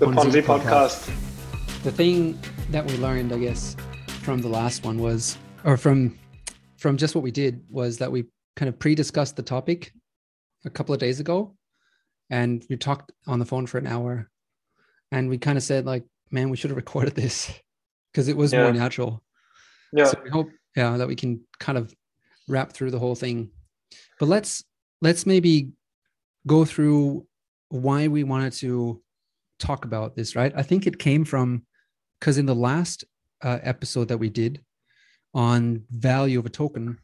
the Ponzi, Ponzi podcast. podcast. The thing that we learned, I guess, from the last one was, or from from just what we did, was that we kind of pre-discussed the topic a couple of days ago, and we talked on the phone for an hour, and we kind of said like, man, we should have recorded this because it was yeah. more natural. Yeah. So we hope, yeah, that we can kind of wrap through the whole thing. But let's let's maybe go through why we wanted to talk about this, right? I think it came from because in the last uh, episode that we did on value of a token,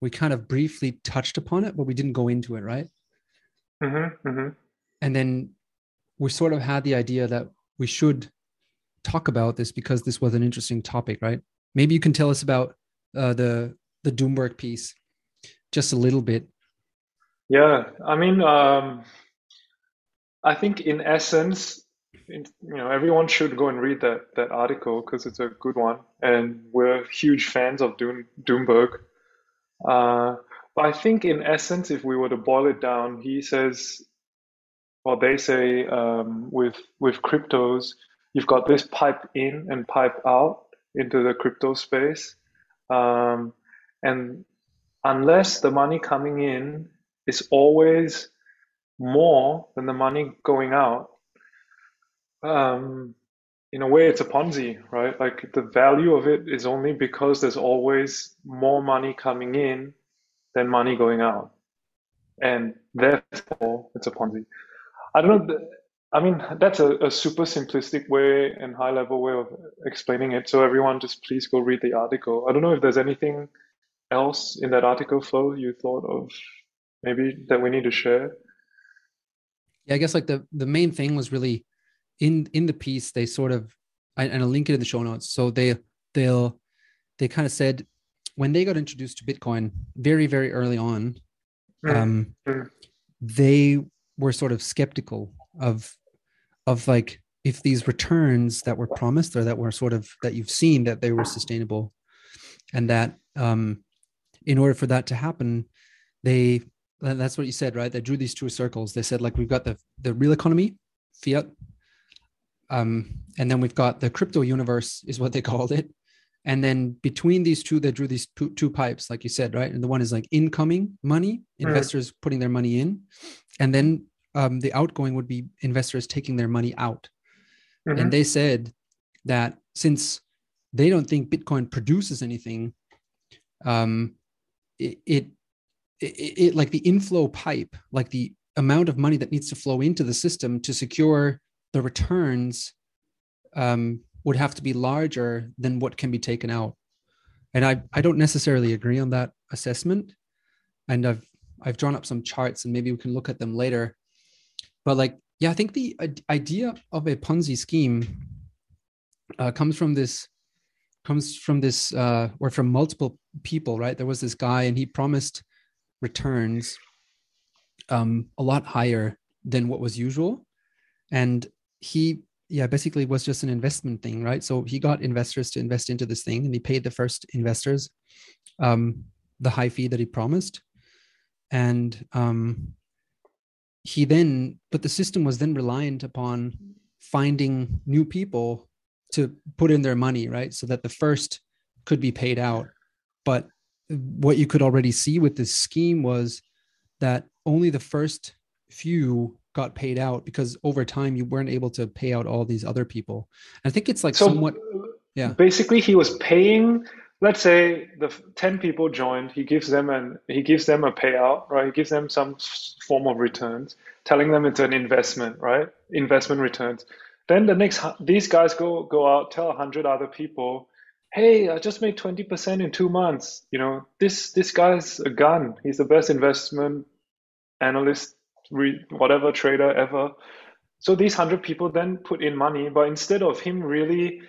we kind of briefly touched upon it, but we didn't go into it, right? Mm-hmm, mm-hmm. And then we sort of had the idea that we should talk about this because this was an interesting topic, right? Maybe you can tell us about uh, the the Doomberg piece just a little bit. Yeah, I mean, um, I think in essence, you know, everyone should go and read that that article because it's a good one, and we're huge fans of Doom, Doomberg. Uh, but I think in essence, if we were to boil it down, he says, or they say, um, with with cryptos, you've got this pipe in and pipe out into the crypto space, um, and unless the money coming in is always more than the money going out, um, in a way, it's a Ponzi, right? Like the value of it is only because there's always more money coming in than money going out. And therefore, it's a Ponzi. I don't know. I mean, that's a, a super simplistic way and high level way of explaining it. So, everyone, just please go read the article. I don't know if there's anything else in that article Flo you thought of maybe that we need to share. Yeah, I guess like the the main thing was really in in the piece they sort of and I'll link it in the show notes. So they they'll they kind of said when they got introduced to Bitcoin very very early on, mm. um, they were sort of skeptical of of like if these returns that were promised or that were sort of that you've seen that they were sustainable, and that um, in order for that to happen, they that's what you said right they drew these two circles they said like we've got the the real economy fiat um, and then we've got the crypto universe is what they called it and then between these two they drew these two, two pipes like you said right and the one is like incoming money investors right. putting their money in and then um, the outgoing would be investors taking their money out mm-hmm. and they said that since they don't think bitcoin produces anything um, it, it it, it, like the inflow pipe, like the amount of money that needs to flow into the system to secure the returns um, would have to be larger than what can be taken out. And I, I don't necessarily agree on that assessment. And I've I've drawn up some charts and maybe we can look at them later. But like, yeah, I think the idea of a Ponzi scheme uh, comes from this comes from this uh, or from multiple people, right? There was this guy and he promised returns um, a lot higher than what was usual. And he, yeah, basically was just an investment thing, right? So he got investors to invest into this thing and he paid the first investors um, the high fee that he promised. And um, he then, but the system was then reliant upon finding new people to put in their money, right? So that the first could be paid out. But what you could already see with this scheme was that only the first few got paid out because over time you weren't able to pay out all these other people. I think it's like so somewhat yeah. Basically he was paying let's say the 10 people joined he gives them an he gives them a payout right he gives them some form of returns telling them it's an investment right investment returns then the next these guys go go out tell 100 other people hey, I just made 20% in two months. You know, this this guy's a gun. He's the best investment analyst, whatever trader ever. So these hundred people then put in money, but instead of him really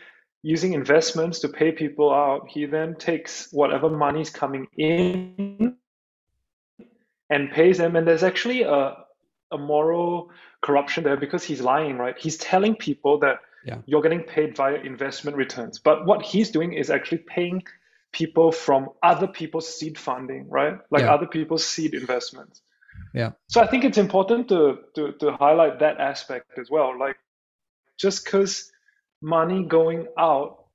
using investments to pay people out, he then takes whatever money's coming in and pays them. And there's actually a a moral corruption there because he's lying, right? He's telling people that yeah. you're getting paid via investment returns. But what he's doing is actually paying people from other people's seed funding, right? Like yeah. other people's seed investments. Yeah. So I think it's important to, to to highlight that aspect as well. Like just because money going out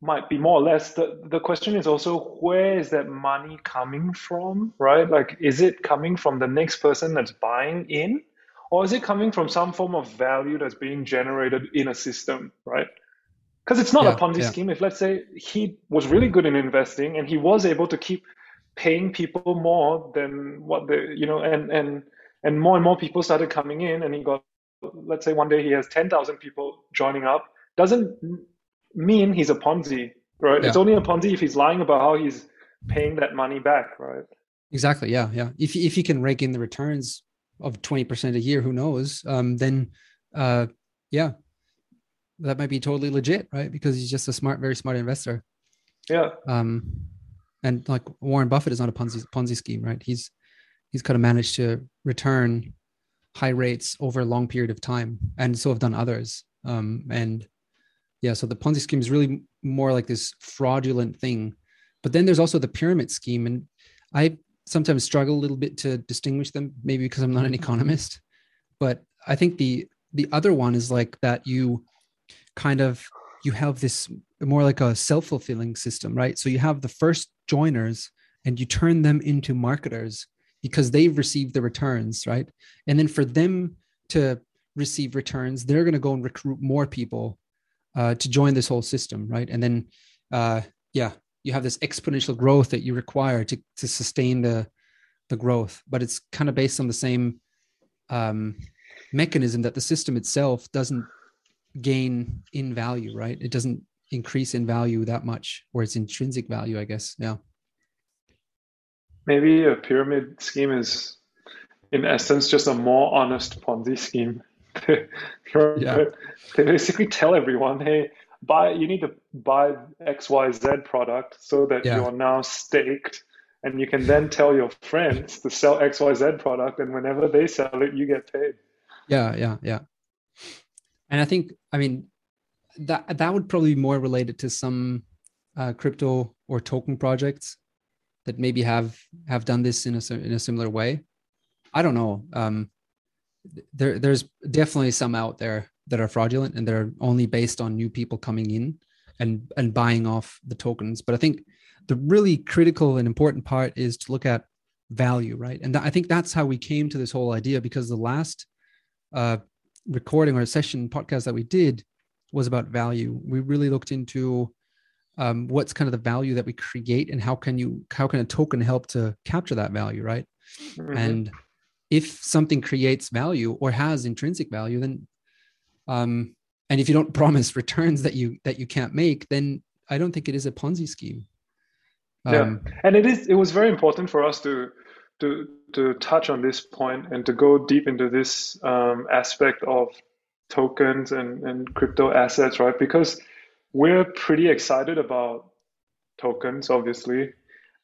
might be more or less the, the question is also where is that money coming from right like is it coming from the next person that's buying in or is it coming from some form of value that's being generated in a system right because it's not yeah, a ponzi yeah. scheme if let's say he was really good in investing and he was able to keep paying people more than what the you know and and and more and more people started coming in and he got let's say one day he has 10,000 people joining up doesn't mean he's a Ponzi, right? Yeah. It's only a Ponzi if he's lying about how he's paying that money back, right? Exactly. Yeah. Yeah. If, if he can rake in the returns of 20% a year, who knows? Um, then, uh, yeah, that might be totally legit, right? Because he's just a smart, very smart investor. Yeah. Um, and like Warren Buffett is not a Ponzi Ponzi scheme, right? He's he's kind of managed to return high rates over a long period of time, and so have done others. Um, and yeah, so the Ponzi scheme is really more like this fraudulent thing. But then there's also the pyramid scheme. And I sometimes struggle a little bit to distinguish them, maybe because I'm not an economist. But I think the the other one is like that you kind of you have this more like a self-fulfilling system, right? So you have the first joiners and you turn them into marketers because they've received the returns, right? And then for them to receive returns, they're going to go and recruit more people uh, to join this whole system, right? And then, uh, yeah, you have this exponential growth that you require to to sustain the the growth, but it's kind of based on the same um, mechanism that the system itself doesn't gain in value, right? It doesn't increase in value that much, or its intrinsic value, I guess. Yeah. Maybe a pyramid scheme is, in essence, just a more honest Ponzi scheme. yeah. They basically tell everyone, hey, buy you need to buy XYZ product so that yeah. you're now staked and you can then tell your friends to sell XYZ product and whenever they sell it, you get paid. Yeah, yeah, yeah. And I think, I mean, that that would probably be more related to some uh, crypto or token projects that maybe have have done this in a in a similar way. I don't know. Um, there there's definitely some out there that are fraudulent and they're only based on new people coming in and and buying off the tokens but i think the really critical and important part is to look at value right and th- i think that's how we came to this whole idea because the last uh, recording or session podcast that we did was about value we really looked into um, what's kind of the value that we create and how can you how can a token help to capture that value right mm-hmm. and if something creates value or has intrinsic value, then um, and if you don't promise returns that you that you can't make, then I don't think it is a Ponzi scheme. Um, yeah, and it is. It was very important for us to to to touch on this point and to go deep into this um, aspect of tokens and and crypto assets, right? Because we're pretty excited about tokens, obviously.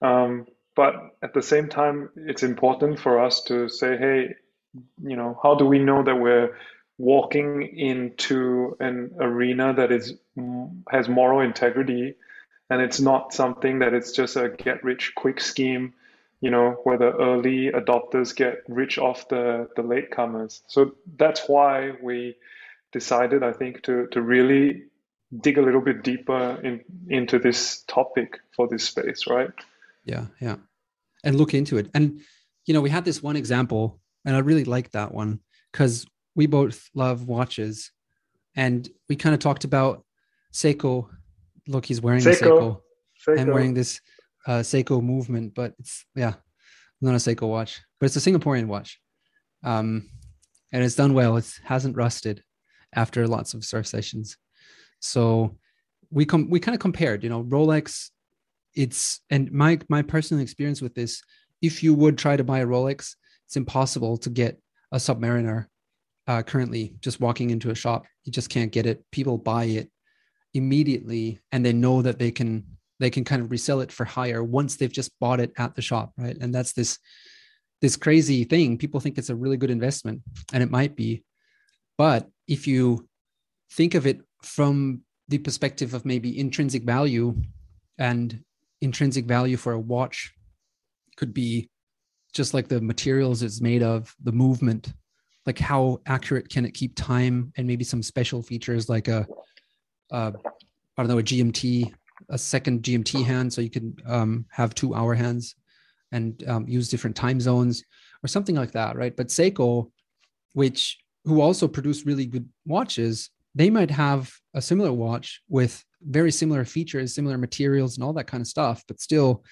Um, but at the same time, it's important for us to say, hey, you know, how do we know that we're walking into an arena that is has moral integrity and it's not something that it's just a get rich quick scheme you know where the early adopters get rich off the the latecomers so that's why we decided i think to to really dig a little bit deeper in into this topic for this space right? Yeah yeah. And look into it. And you know we had this one example and i really liked that one because we both love watches. And we kind of talked about seiko. Look he's wearing seiko, seiko, seiko. and wearing this uh, seiko movement but it's yeah not a seiko watch but it's a singaporean watch. Um and it's done well. It hasn't rusted after lots of surf sessions. So we come we kind of compared you know rolex it's and my my personal experience with this if you would try to buy a rolex it's impossible to get a submariner uh, currently just walking into a shop. You just can't get it. People buy it immediately and they know that they can they can kind of resell it for higher once they've just bought it at the shop right? And that's this this crazy thing. People think it's a really good investment and it might be but if you think of it from the perspective of maybe intrinsic value and intrinsic value for a watch could be just like the materials it's made of, the movement, like how accurate can it keep time and maybe some special features like a, a I don't know a GMT a second GMT hand so you can um, have two hour hands and um, use different time zones or something like that right? But Seiko which who also produce really good watches they might have a similar watch with very similar features similar materials and all that kind of stuff but still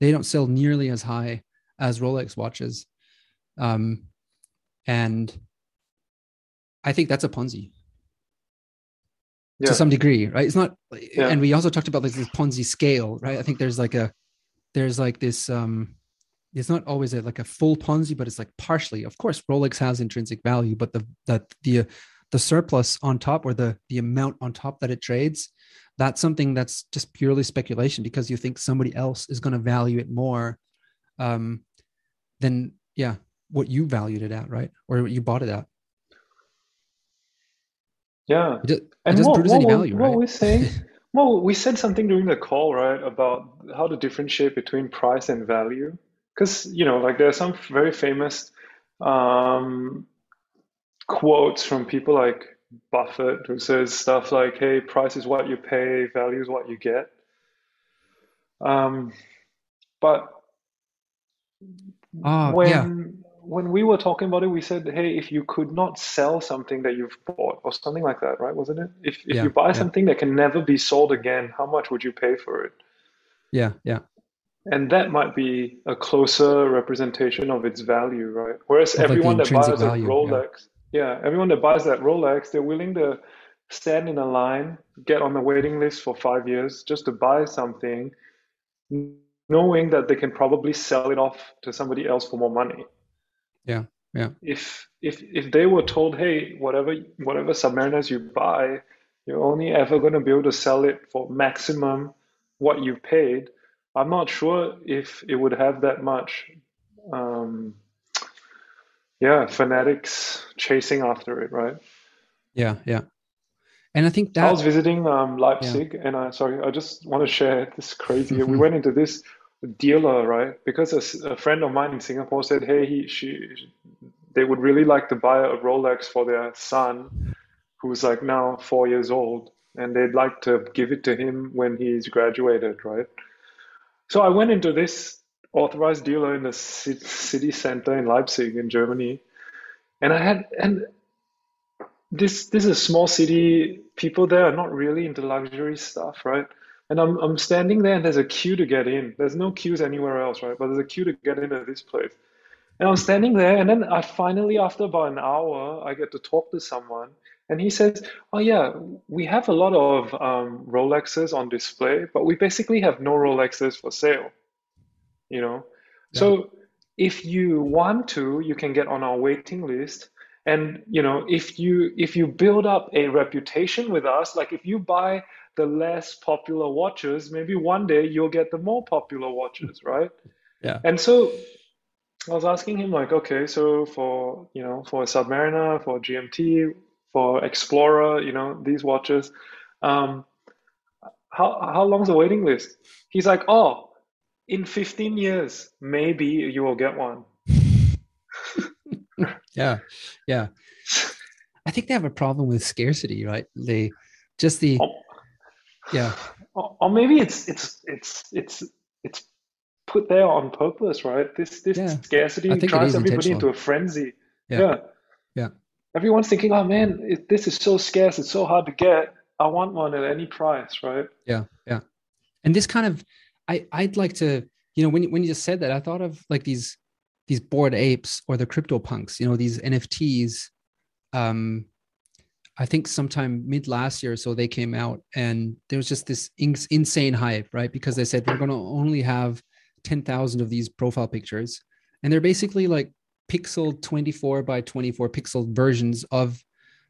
they don't sell nearly as high as Rolex watches um, and I think that's a Ponzi yeah. to some degree, right? It's not, yeah. and we also talked about like this Ponzi scale, right? I think there's like a, there's like this, um, it's not always a, like a full Ponzi, but it's like partially. Of course, Rolex has intrinsic value, but the that the the surplus on top or the the amount on top that it trades, that's something that's just purely speculation because you think somebody else is going to value it more, um, than yeah what you valued it at, right? Or what you bought it at. Yeah. It, it and doesn't what, produce what, any value, what right? we saying, well, we said something during the call, right, about how to differentiate between price and value. Because, you know, like there are some very famous um, quotes from people like Buffett who says stuff like, hey, price is what you pay, value is what you get. Um, but oh, when, yeah when we were talking about it, we said, hey, if you could not sell something that you've bought or something like that, right? Wasn't it? If, if yeah, you buy yeah. something that can never be sold again, how much would you pay for it? Yeah, yeah. And that might be a closer representation of its value, right? Whereas everyone like that buys value, a Rolex, yeah. yeah, everyone that buys that Rolex, they're willing to stand in a line, get on the waiting list for five years just to buy something, knowing that they can probably sell it off to somebody else for more money. Yeah. Yeah. If if if they were told, hey, whatever whatever submariners you buy, you're only ever going to be able to sell it for maximum what you paid. I'm not sure if it would have that much, um, yeah, fanatics chasing after it, right? Yeah, yeah. And I think that I was visiting um, Leipzig, yeah. and I sorry, I just want to share this crazy. we went into this dealer, right? Because a, a, friend of mine in Singapore said, "Hey, he, she, they would really like to buy a Rolex for their son, who's like now four years old, and they'd like to give it to him when he's graduated, right?" So I went into this authorized dealer in the city center in Leipzig, in Germany, and I had and this this is a small city. People there are not really into luxury stuff, right? And I'm I'm standing there and there's a queue to get in. There's no queues anywhere else, right? But there's a queue to get into this place. And I'm standing there and then I finally after about an hour I get to talk to someone and he says, Oh yeah, we have a lot of um, Rolexes on display, but we basically have no Rolexes for sale. You know? Yeah. So if you want to, you can get on our waiting list and you know if you if you build up a reputation with us like if you buy the less popular watches, maybe one day you'll get the more popular watches, right? Yeah. And so I was asking him like, okay, so for you know, for a Submariner, for GMT, for Explorer, you know, these watches, um, how how long's the waiting list? He's like, oh, in 15 years, maybe you will get one. yeah, yeah. I think they have a problem with scarcity, right? They just the oh yeah or maybe it's it's it's it's it's put there on purpose right this this yeah. scarcity drives everybody into a frenzy yeah. yeah. yeah everyone's thinking oh man it, this is so scarce. It's so hard to get. I want one at any price right? Yeah yeah. And this kind of i i'd like to you know when, when you just said that i thought of like these these bored apes or the crypto punks you know these nfts um I think sometime mid last year, or so they came out and there was just this in- insane hype, right? Because they said we're going to only have 10,000 of these profile pictures. And they're basically like pixel 24 by 24 pixel versions of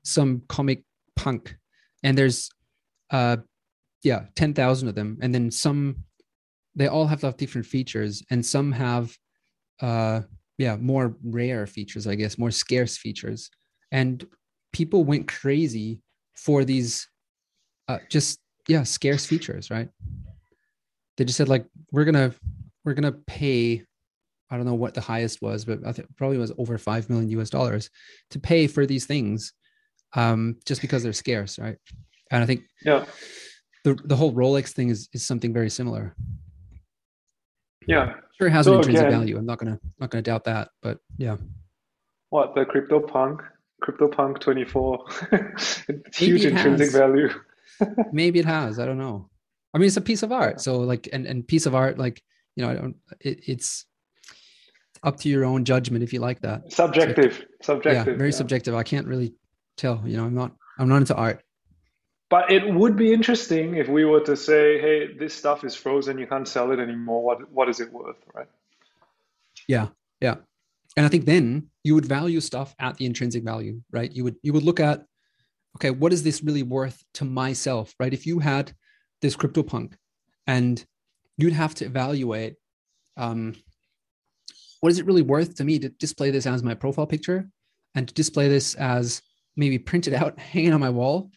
some comic punk. And there's, uh, yeah, 10,000 of them. And then some, they all have different features and some have, uh, yeah, more rare features, I guess, more scarce features. And people went crazy for these uh, just yeah scarce features right they just said like we're gonna we're gonna pay I don't know what the highest was, but I think probably was over five million US dollars to pay for these things, um, just because they're scarce, right? And I think yeah, the the whole Rolex thing is is something very similar. Yeah, sure it has so an intrinsic again, value. I'm not gonna not gonna doubt that, but yeah. What the crypto punk, crypto punk 24, huge intrinsic has. value. Maybe it has. I don't know. I mean, it's a piece of art. So like, and and piece of art, like you know, I don't. It, it's up to your own judgment if you like that. Subjective. So, subjective. Yeah, very yeah. subjective. I can't really tell. You know, I'm not. I'm not into art. But it would be interesting if we were to say, "Hey, this stuff is frozen. You can't sell it anymore. What what is it worth?" Right? Yeah. Yeah. And I think then you would value stuff at the intrinsic value, right? You would you would look at, okay, what is this really worth to myself, right? If you had this CryptoPunk, and you'd have to evaluate um, what is it really worth to me to display this as my profile picture and to display this as maybe printed out hanging on my wall?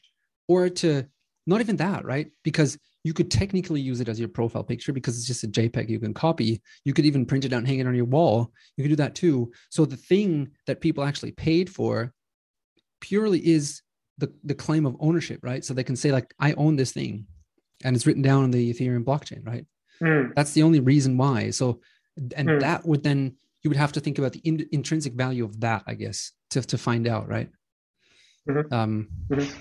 Or to not even that right? Because you could technically use it as your profile picture because it's just a jpeg you can copy. You could even print it out and hang it on your wall. You could do that too. So the thing that people actually paid for purely is the, the claim of ownership right? So they can say like i own this thing and it's written down on the ethereum blockchain right? Mm. that's the only reason why. So and mm. that would then you would have to think about the in, intrinsic value of that i guess to, to find out right mm-hmm. um mm-hmm.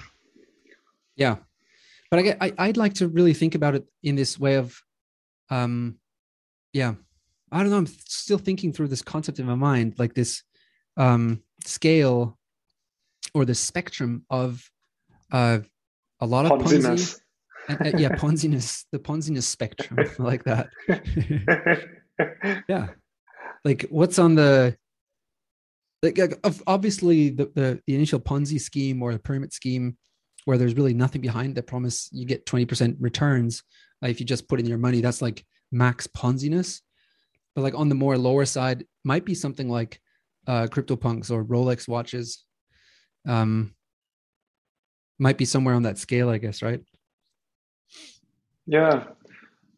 yeah but I, I i'd like to really think about it in this way of um yeah i don't know i'm still thinking through this concept in my mind like this um scale or the spectrum of uh a lot of Ponzi, uh, yeah ponziness the ponziness spectrum like that yeah. Like what's on the like obviously the, the, the initial ponzi scheme or the pyramid scheme where there's really nothing behind the promise you get 20% returns uh, if you just put in your money that's like max ponziness. But like on the more lower side might be something like uh CryptoPunks or rolex watches. Um might be somewhere on that scale i guess right? Yeah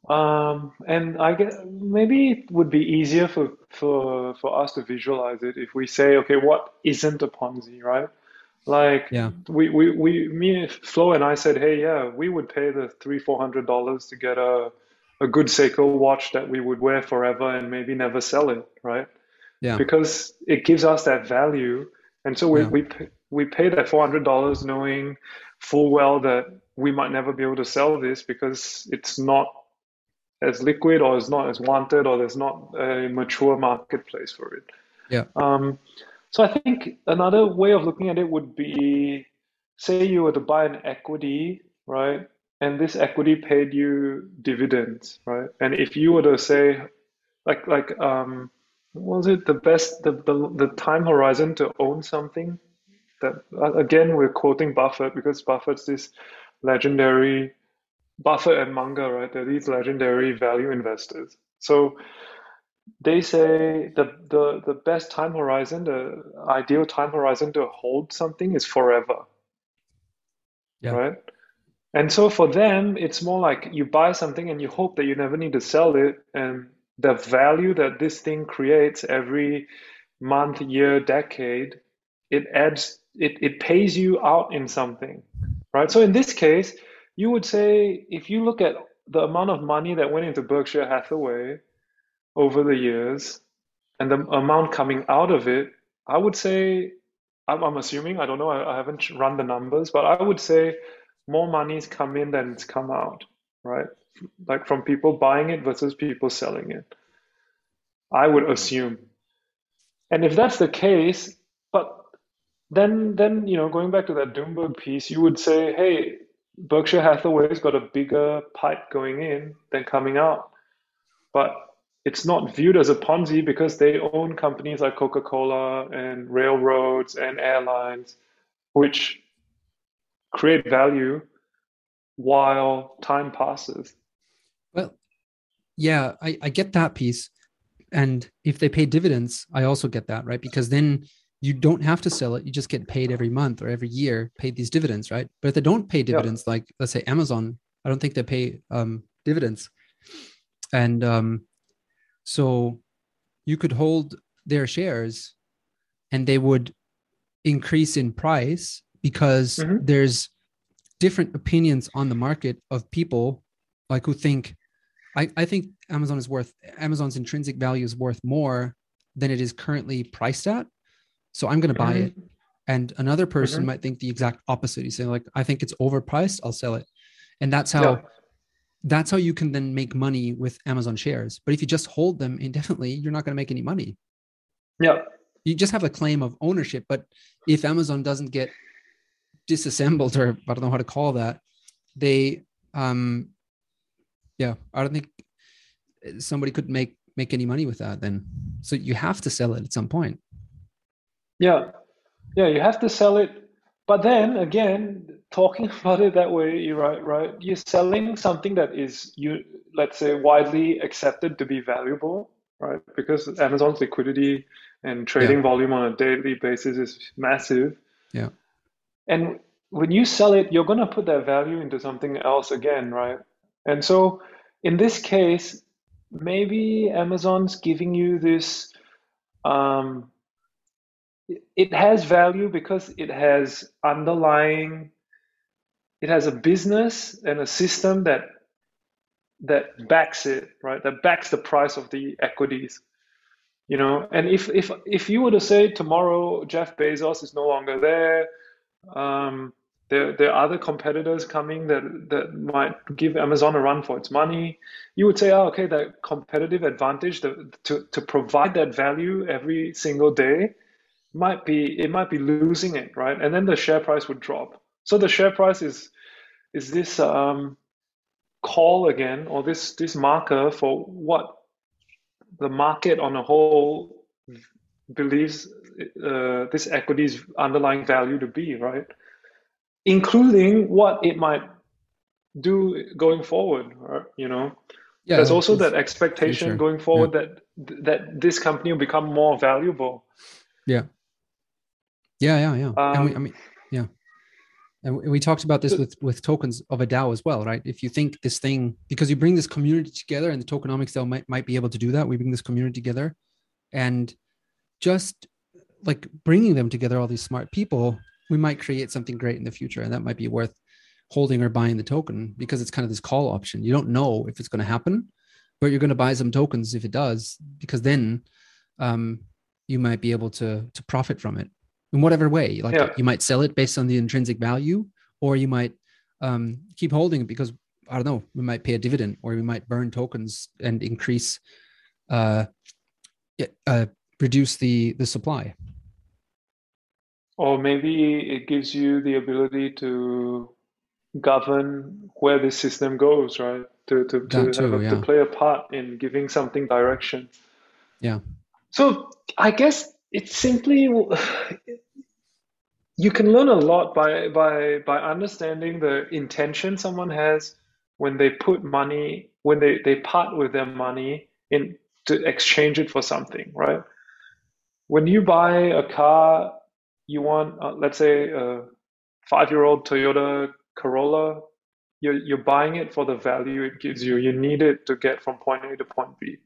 um, and I guess maybe it would be easier for, for for us to visualize it if we say, okay, what isn't a Ponzi, right? Like yeah. we, we, we me Flo and I said, hey, yeah, we would pay the three, four hundred dollars to get a a good Seiko watch that we would wear forever and maybe never sell it, right? Yeah. Because it gives us that value. And so we yeah. we we pay that four hundred dollars knowing full well that we might never be able to sell this because it's not as liquid or is not as wanted or there's not a mature marketplace for it. Yeah. Um, so I think another way of looking at it would be, say you were to buy an equity, right? And this equity paid you dividends, right? And if you were to say, like, like, um, was it the best, the, the, the time horizon to own something? That again, we're quoting Buffett because Buffett's this legendary Buffett and Munger, right? They're these legendary value investors. So they say the, the, the best time horizon, the ideal time horizon to hold something is forever. Yeah. Right? And so for them, it's more like you buy something and you hope that you never need to sell it. And the value that this thing creates every month, year, decade, it adds, it, it pays you out in something. Right? So in this case, you would say if you look at the amount of money that went into Berkshire Hathaway over the years and the amount coming out of it, I would say, I'm, I'm assuming, I don't know, I, I, haven't run the numbers, but I would say more money's come in than it's come out, right? Like from people buying it versus people selling it. I would mm-hmm. assume. And if that's the case, but then then you know going back to that Doomberg piece, you would say, hey, Berkshire Hathaway's got a bigger pipe going in than coming out. But it's not viewed as a Ponzi because they own companies like Coca Cola and railroads and airlines, which create value while time passes. Well, yeah, I, I get that piece. And if they pay dividends, I also get that, right? Because then you don't have to sell it you just get paid every month or every year paid these dividends right but if they don't pay dividends yeah. like let's say amazon i don't think they pay um, dividends and um, so you could hold their shares and they would increase in price because Mhm. there's different opinions on the market of people like who think I, I think Amazon is worth Amazon's intrinsic value is worth more than it is currently priced at. So I'm going to buy it. And another person Mhm. might think the exact opposite. He's saying like, I think it's overpriced. I'll sell it. And that's how Yeah. that's how you can then make money with Amazon shares. But if you just hold them indefinitely, you're not going to make any money. Yeah. You just have a claim of ownership. But if Amazon doesn't get disassembled, or I don't know how to call that, they, um, yeah, I don't think somebody could make make any money with that. Then, so you have to sell it at some point. Yeah, yeah, you have to sell it. But then again, talking about it that way, you're right, right? You're selling something that is you, let's say, widely accepted to be valuable, right? Because Amazon's liquidity and trading volume on a daily basis is massive. Yeah. And when you sell it, you're going to put that value into something else again, right? And so in this case, maybe Amazon's giving you this um, it has value because it has underlying it has a business and a system that that backs it right that backs the price of the equities you know and if if if you were to say tomorrow jeff bezos is no longer there um, there, there are other competitors coming that, that might give Amazon a run for its money. You would say, oh, okay, that competitive advantage the, to, to provide that value every single day might be it might be losing it right and then the share price would drop so the share price is is this um, call again or this this marker for what the market on a whole believes uh, this equity's underlying value to be right including what it might do going forward right? you know Yeah. there's also that expectation future. going forward that that this company will become more valuable Yeah. Yeah, yeah, yeah. and we, I Um, mean, yeah. And we, we talked about this with with tokens of a DAO as well, right? If you think this thing because you bring this community together, and the tokenomics DAO might might be able to do that. We bring this community together, and just like bringing them together, all these smart people, we might create something great in the future, and that might be worth holding or buying the token because it's kind of this call option. You don't know if it's going to happen, but you're going to buy some tokens if it does, because then um, you might be able to to profit from it in whatever way. Like Yeah. you might sell it based on the intrinsic value, or you might um, keep holding it because I don't know, we might pay a dividend, or we might burn tokens and increase, uh, yeah, uh, reduce the the supply. Or maybe it gives you the ability to govern where this system goes, right? To to, to, too, a, to play a part in giving something direction. Yeah. So I guess it's simply you can learn a lot by by by understanding the intention someone has when they put money when they they part with their money in to exchange it for something, right? When you buy a car, you want uh, let's say a five-year-old Toyota Corolla, you're you're buying it for the value it gives you. You need it to get from point A to point B.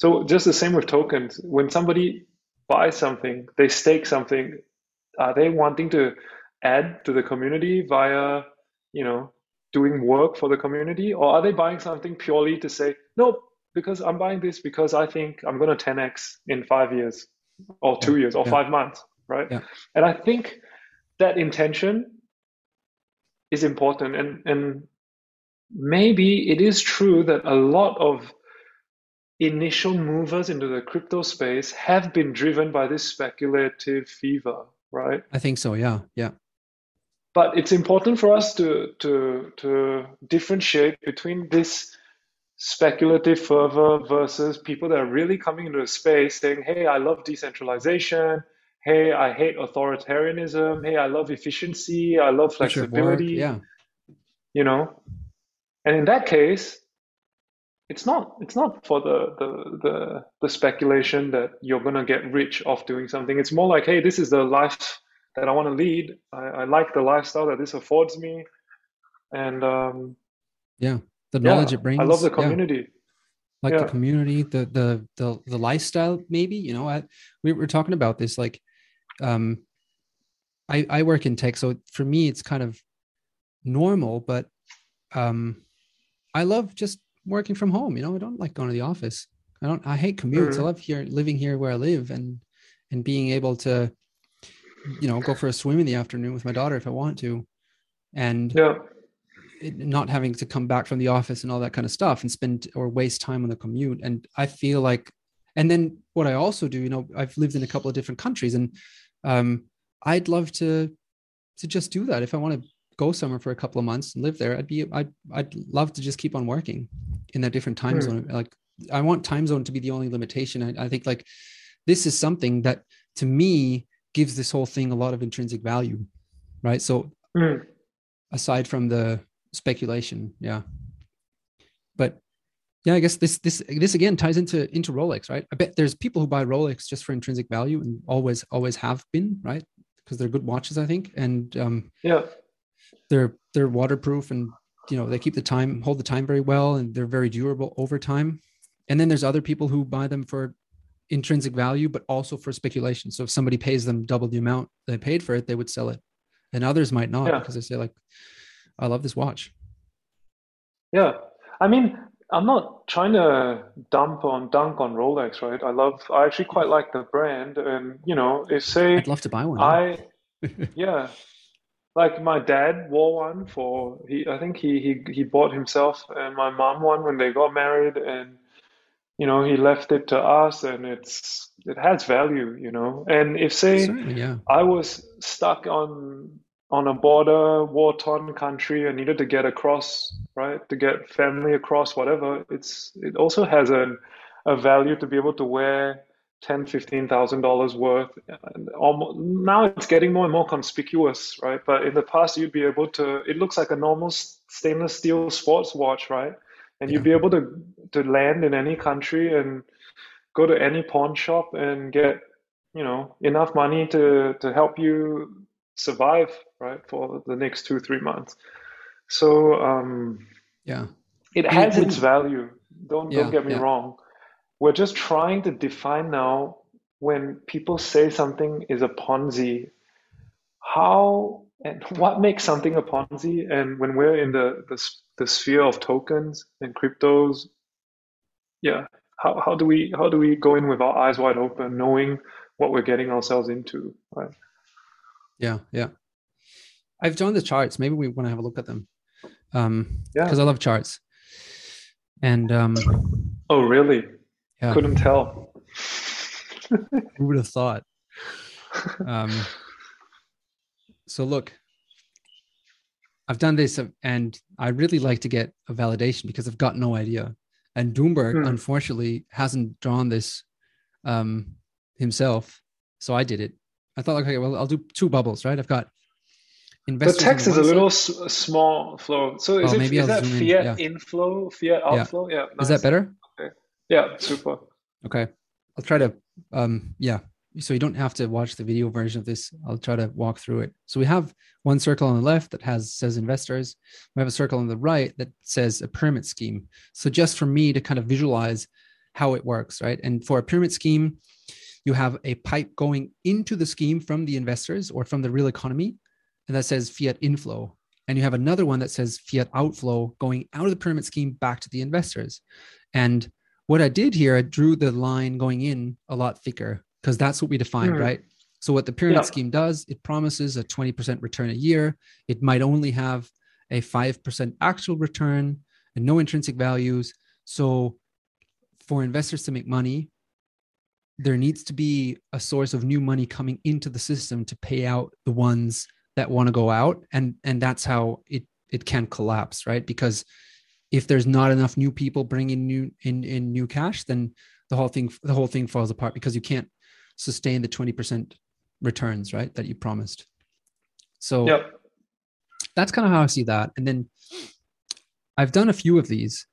So just the same with tokens. When somebody buys something, they stake something, are they wanting to add to the community via, you know, doing work for the community? Or are they buying something purely to say, nope, because I'm buying this because I think I'm going to 10x in five years or two years or Yeah. five months, right? Yeah. And I think that intention is important. And, and maybe it is true that a lot of initial movers into the crypto space have been driven by this speculative fever, right? I think so. Yeah, yeah, But it's important for us to to to differentiate between this speculative fervor versus people that are really coming into the space saying, "Hey, I love decentralization. Hey, I hate authoritarianism. Hey, I love efficiency. I love work, flexibility." Yeah, you know and in that case it's not it's not for the the the, the speculation that you're going to get rich off doing something it's more like hey this is the life that i want to lead I, I like the lifestyle that this affords me and um yeah. The yeah knowledge it brings. i love the yeah. community like Yeah. the community, the the the the lifestyle. Maybe you know, I, we were talking about this. Like, um, I I work in tech, so for me it's kind of normal, but um, I love just working from home. You know, I don't like going to the office. I don't. I hate commutes. I Mhm. love here living here where I live and and being able to, you know, go for a swim in the afternoon with my daughter if I want to, and Yeah. it, not having to come back from the office and all that kind of stuff and spend or waste time on the commute. And I feel like, and then what I also do, you know, I've lived in a couple of different countries, and um, I'd love to to just do that if I want to go somewhere for a couple of months and live there. I'd be I'd I'd love to just keep on working in that different time Hmm. zone. Like I want time zone to be the only limitation. I, I think like this is something that to me gives this whole thing a lot of intrinsic value, right? So Mm. aside from the speculation yeah but yeah i guess this this this again ties into into rolex right i bet there's people who buy rolex just for intrinsic value and always always have been right because they're good watches i think and um Yeah. They're they're waterproof and you know they keep the time hold the time very well and they're very durable over time and then there's other people who buy them for intrinsic value but also for speculation so if somebody pays them double the amount they paid for it they would sell it and others might not Yeah. because they say like i love this watch Yeah. I mean, I'm not trying to dump on dunk on Rolex, right? I love, I actually quite like the brand. And, you know, if say i'd love to buy one. I, yeah, like my dad wore one for, he, I think he, he, he bought himself and my mom one when they got married and, you know, he left it to us and it's, it has value, you know. And if say, yeah I was stuck on on a border, war-torn country and needed to get across, right? To get family across, whatever. It's it also has a a value to be able to wear ten, fifteen thousand dollars worth. And almost, now it's getting more and more conspicuous, right? But in the past, you'd be able to. It looks like a normal stainless steel sports watch, right? And you'd be able to to land in any country and go to any pawn shop and get you know enough money to to help you survive right for the next two three months so um yeah it has its value don't Yeah, don't get me yeah. wrong we're just trying to define now when people say something is a ponzi how and what makes something a ponzi? And when we're in the the, the sphere of tokens and cryptos yeah how, how do we how do we go in with our eyes wide open knowing what we're getting ourselves into right? Yeah yeah. I've done the charts. Maybe we want to have a look at them. Um Yeah. because i love charts. And um oh really yeah. Couldn't tell. Who would have thought? Um so look i've done this and i really like to get a validation because i've got no idea. And doomberg Hmm. unfortunately hasn't drawn this um himself. So i did it. I thought okay well i'll do two bubbles right? I've got the text is a little s- small Flo. So is Oh, it maybe is that zoom in, fiat yeah. inflow fiat outflow? Yeah is nice. that better yeah super Okay. I'll try to um yeah. So you don't have to watch the video version of this. I'll try to walk through it. So we have one circle on the left that has says investors. We have a circle on the right that says a pyramid scheme. So just for me to kind of visualize how it works, right? And for a pyramid scheme, you have a pipe going into the scheme from the investors or from the real economy, and that says fiat inflow. And you have another one that says fiat outflow going out of the pyramid scheme back to the investors. And what I did here, I drew the line going in a lot thicker because that's what we defined, Hmm. right? So what the pyramid Yeah. scheme does, it promises a 20% return a year. It might only have a 5% actual return and no intrinsic values. So for investors to make money, there needs to be a source of new money coming into the system to pay out the ones that want to go out and and that's how it it can collapse right because if there's not enough new people bringing new in in new cash then the whole thing the whole thing falls apart because you can't sustain the 20% returns right that you promised so yeah that's kind of how I see that. And then I've done a few of these.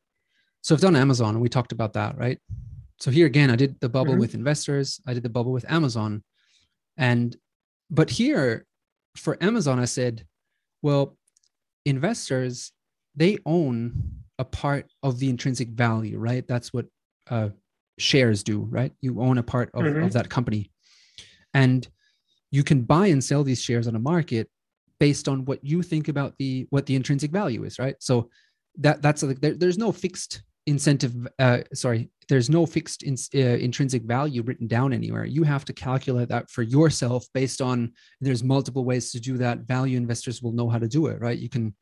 So I've done Amazon, and we talked about that, right? So here again, I did the bubble Mhm. with investors, I did the bubble with Amazon. And but here for Amazon, I said, well, investors, they own a part of the intrinsic value, right? That's what uh, shares do, right? You own a part of, Mhm. of that company. And you can buy and sell these shares on a market based on what you think about the what the intrinsic value is, right? So that that's like there, there's no fixed incentive uh, sorry there's no fixed in, uh, intrinsic value written down anywhere you have to calculate that for yourself based on there's multiple ways to do that value investors will know how to do it right you can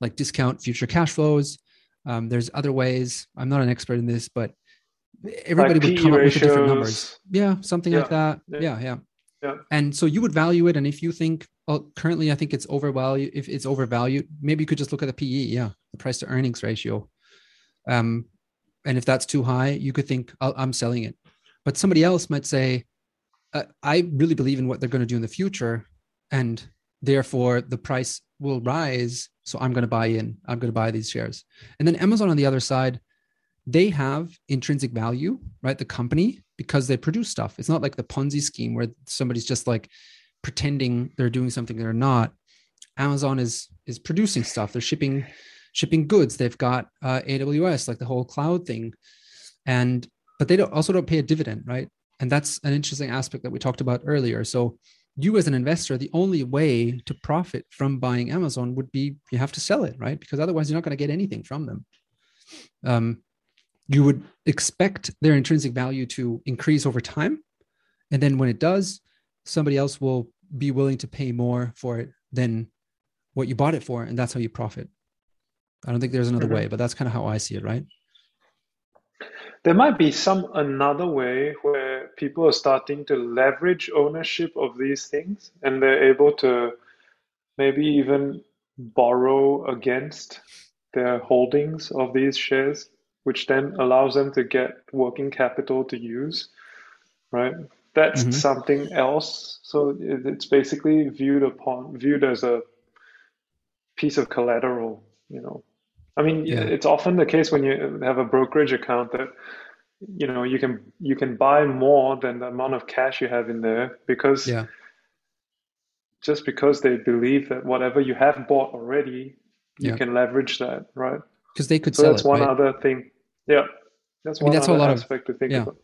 like discount future cash flows um, there's other ways. I'm not an expert in this but everybody Like would come up with different numbers. yeah something like that. Yeah. yeah yeah. Yeah. and so you would value it and if you think well currently i think it's overvalued if it's overvalued maybe you could just look at the pe yeah the price to earnings ratio. Um and if that's too high you could think i i'm selling it. But somebody else might say uh, i really believe in what they're going to do in the future and therefore the price will rise so i'm going to buy in. I'm going to buy these shares. And then amazon on the other side they have intrinsic value right? The company because they produce stuff. It's not like the ponzi scheme where somebody's just like pretending they're doing something they're not. Amazon is is producing stuff. They're shipping shipping goods. They've got uh, aws like the whole cloud thing. And but they don't also don't pay a dividend right? And that's an interesting aspect that we talked about earlier. So you as an investor the only way to profit from buying amazon would be you have to sell it right? Because otherwise you're not going to get anything from them. Um, you would expect their intrinsic value to increase over time and then when it does somebody else will be willing to pay more for it than what you bought it for and that's how you profit. I don't think there's another Mhm. way but that's kind of how i see it right? There might be some another way where people are starting to leverage ownership of these things and they're able to maybe even borrow against their holdings of these shares, which then allows them to get working capital to use, right? That's Mhm. something else. So it's basically viewed upon viewed as a piece of collateral, you know. I mean, Yeah. it's often the case when you have a brokerage account that you know you can you can buy more than the amount of cash you have in there because yeah just because they believe that whatever you have bought already, you Yeah. can leverage that, right? because they could So sell that's it one right? other thing. Yeah, that's I mean, one that's how a other lot of- aspect to think yeah. about.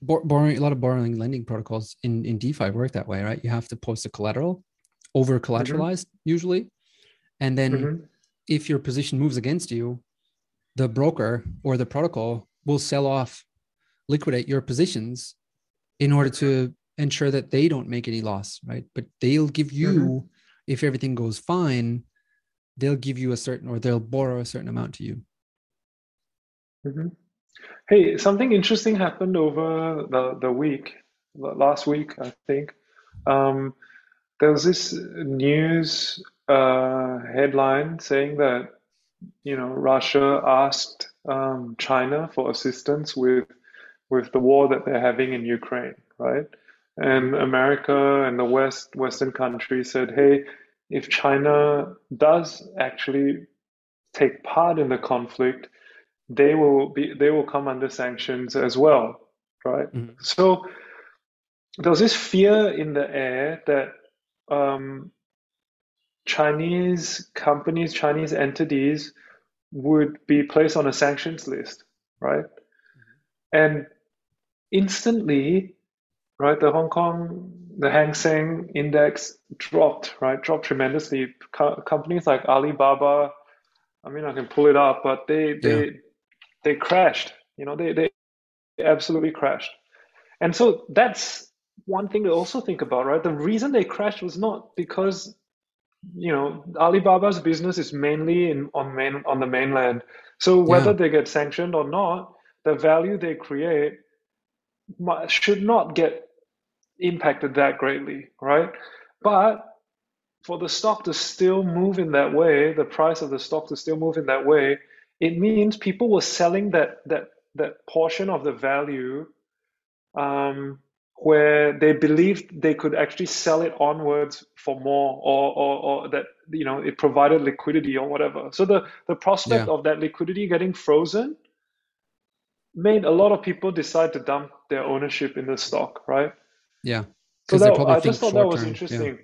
Bor- borrowing a lot of borrowing lending protocols in in DeFi work that way, right? You have to post a collateral, over collateralized usually, and then Mhm. if your position moves against you, the broker or the protocol will sell off, liquidate your positions in order to ensure that they don't make any loss, right? But they'll give you, if everything goes fine, they'll give you a certain or they'll borrow a certain amount to you. Mhm. Hey, something interesting happened over the, the week, last week, I think. Um, there was this news uh, headline saying that, you know, Russia asked um, China for assistance with with the war that they're having in Ukraine, right? And America and the West, Western countries said, hey, if China does actually take part in the conflict, they will be they will come under sanctions as well, right? Mhm. So there's this fear in the air that um, Chinese companies, Chinese entities would be placed on a sanctions list, right? And instantly, right, the Hong Kong, the Hang Seng index dropped, right, dropped tremendously. Co- companies like Alibaba, I mean, I can pull it up, but they they they crashed. You know, they they absolutely crashed. And so that's one thing to also think about, right? The reason they crashed was not because you know Alibaba's business is mainly in on main on the mainland. So whether Yeah. they get sanctioned or not, the value they create should not get impacted that greatly, right? But for the stock to still move in that way, the price of the stock to still move in that way, it means people were selling that that that portion of the value um, where they believed they could actually sell it onwards for more, or, or or that you know it provided liquidity or whatever. So the the prospect Yeah. of that liquidity getting frozen made a lot of people decide to dump their ownership in the stock, right? Yeah. So that I just thought that was yeah. interesting.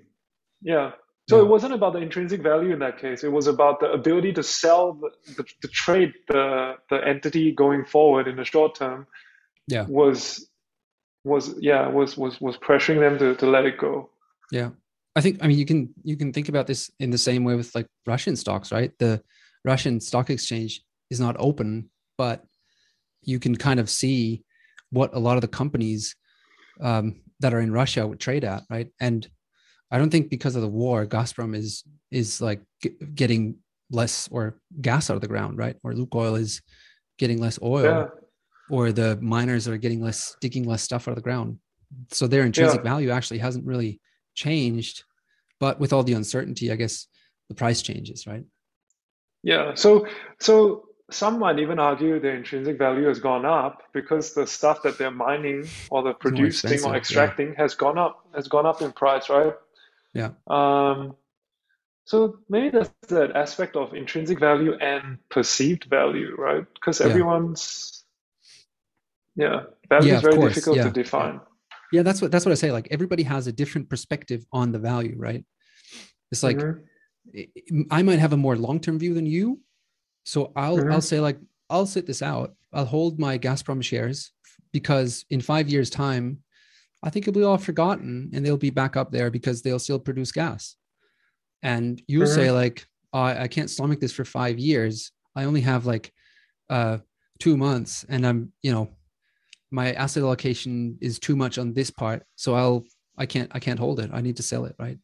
Yeah. So Yeah. it wasn't about the intrinsic value in that case. It was about the ability to sell the, the, the trade the the entity going forward in the short term. Yeah. Was was yeah was was was pressuring them to, to let it go. Yeah. I think I mean you can you can think about this in the same way with like Russian stocks, right? The Russian stock exchange is not open, but you can kind of see what a lot of the companies um, that are in Russia would trade at, right? And I don't think because of the war, Gazprom is is like g- getting less or gas out of the ground, right? Or Lukoil is getting less oil, Yeah. Or the miners are getting less, digging less stuff out of the ground. So their intrinsic Yeah. value actually hasn't really changed, but with all the uncertainty, I guess the price changes, right? Yeah. So so some might even argue their intrinsic value has gone up because the stuff that they're mining or the producing or yeah. extracting has gone up has gone up in price, right? Yeah. Um, so maybe that's that aspect of intrinsic value and perceived value, right? Because everyone's yeah, value Yeah, is very course, difficult yeah, to define. Yeah, that's what that's what I say. Like everybody has a different perspective on the value, right? It's like Mhm. I- might have a more long-term view than you. So I'll Mhm. I'll say like I'll sit this out. I'll hold my Gazprom shares because in five years' time, I think it'll be all forgotten and they'll be back up there because they'll still produce gas. And you'll Mhm. say like, oh, I I can't stomach this for five years. I only have like uh two months and I'm, you know, my asset allocation is too much on this part. So I'll I can't I can't hold it. I need to sell it, right?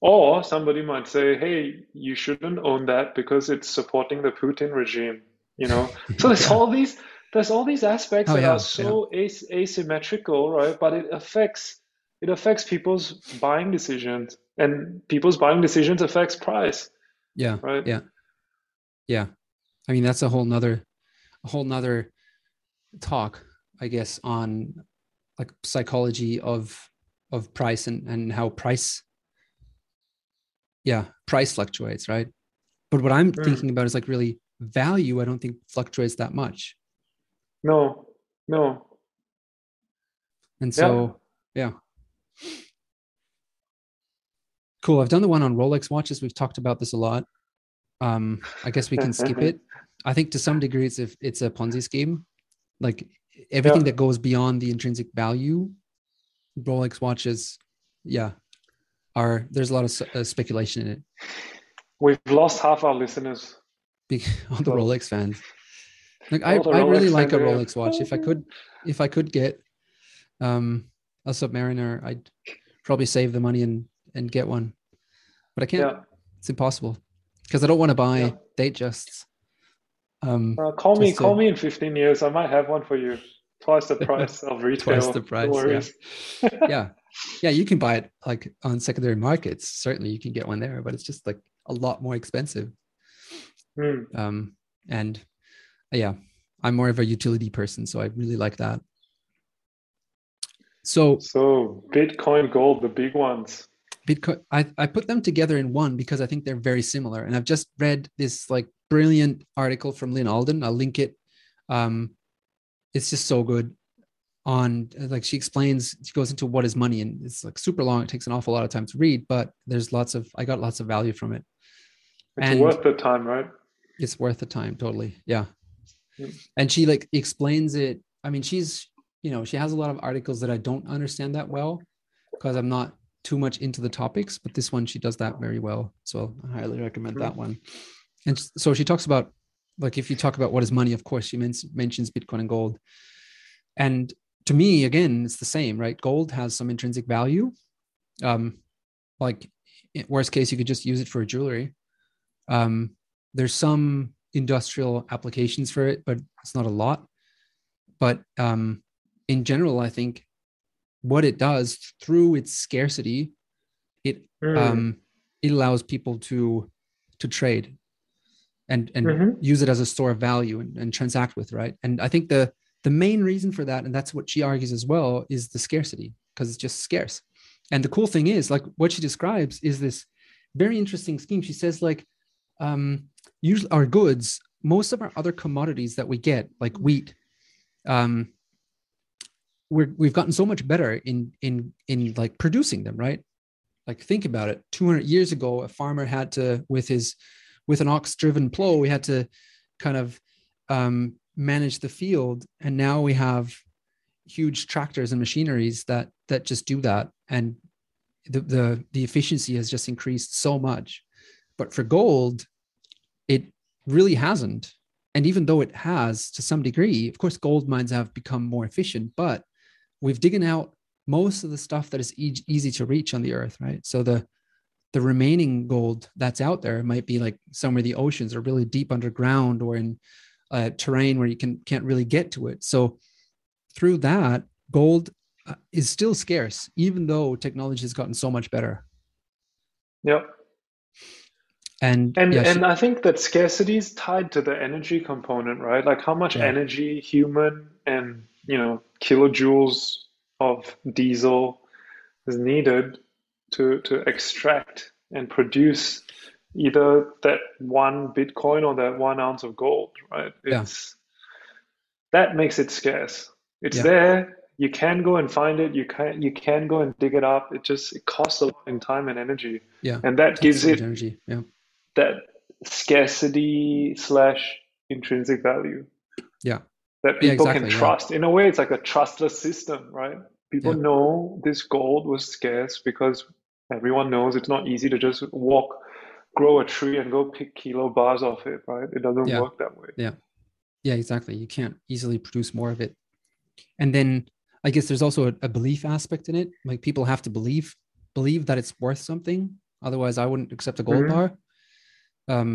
Or somebody might say, "Hey, you shouldn't own that because it's supporting the Putin regime." You know, so there's Yeah. all these there's all these aspects Oh, that yeah, are so as- asymmetrical, right? But it affects it affects people's buying decisions, and people's buying decisions affects price, Yeah. right? Yeah. Yeah. I mean, that's a whole nother, a whole nother talk, I guess, on like psychology of of price and and how price, yeah, price fluctuates, right? But what I'm Mm. thinking about is like really value. I don't think fluctuates that much, No, no, and Yeah. so yeah. Cool. I've done the one on Rolex watches. We've talked about this a lot. Um, I guess we can skip it. I think to some degree it's a, it's a Ponzi scheme. Like everything Yeah. that goes beyond the intrinsic value, Rolex watches, yeah, are there's a lot of uh, speculation in it. we've lost half our listeners. Be- All the Rolex fans. Like I, I really like a. Rolex watch. If I could, if I could get um a Submariner, I'd probably save the money and and get one. But I can't. Yeah, It's impossible because I don't want to buy Yeah. Datejusts. Um, uh, call me, to- call me in 15 years. I might have one for you. Twice the price of retail. Twice the price, yeah. yeah yeah you can buy it like on secondary markets certainly you can get one there but it's just like a lot more expensive Hmm. um and yeah i'm more of a utility person so i really like that so So Bitcoin, gold, the big ones. bitcoin I, I put them together in one because i think they're very similar and i've just read this like brilliant article from Lyn Alden. I'll link it. Um it's just so good. On like she explains she goes into what is money and it's like super long. It takes an awful lot of time to read but there's lots of i got lots of value from it. It's And- worth the time, right? it's worth the time totally. Yeah. Mm. and she like explains it. I mean she's you know she has a lot of articles that i don't understand that well because i'm not too much into the topics but this one she does that very well. So i highly recommend that one and so she talks about like if you talk about what is money of course she men- mentions bitcoin and gold. And to me again it's the same right? Gold has some intrinsic value. Um like worst case you could just use it for jewelry. Um there's some industrial applications for it but it's not a lot. But um in general i think what it does through its scarcity it Hmm. um it allows people to to trade and and Mhm. use it as a store of value and, and transact with right? And i think the the main reason for that and that's what she argues as well is the scarcity because it's just scarce. And the cool thing is like what she describes is this very interesting scheme. She says like um usually our goods most of our other commodities that we get like wheat um we're, we've gotten so much better in in in like producing them right? Like think about it. 200 years ago a farmer had to with his with an ox driven plow we had to kind of um, manage the field. And now we have huge tractors and machineries that that just do that. And the the, the efficiency has just increased so much. But for gold it really hasn't. And even though it has to some degree of course gold mines have become more efficient but we've digging out most of the stuff that is e- easy to reach on the earth right? So the the remaining gold that's out there might be like somewhere the oceans are really deep underground or in uh, terrain where you can can't really get to it so through that gold uh, is still scarce even though technology has gotten so much better Yep. and And yeah, and I think that scarcity is tied to the energy component, right? Like how much Yeah. energy human and you know kilojoules of diesel is needed to to extract and produce either that one Bitcoin or that one ounce of gold, right? Yeah. That makes it scarce. It's Yeah. there. You can go and find it. You can you can go and dig it up. It just it costs a lot in time and energy, yeah and that gives it energy yeah that scarcity slash intrinsic value yeah that Yeah, people exactly, can yeah. trust. In a way, it's like a trustless system, right? People Yeah. know this gold was scarce because everyone knows it's not easy to just walk, grow a tree, and go pick kilo bars off it, right? It doesn't Yeah. work that way. yeah Yeah, exactly you can't easily produce more of it and then i guess there's also a, a belief aspect in it like people have to believe believe that it's worth something otherwise i wouldn't accept a gold Mhm. bar um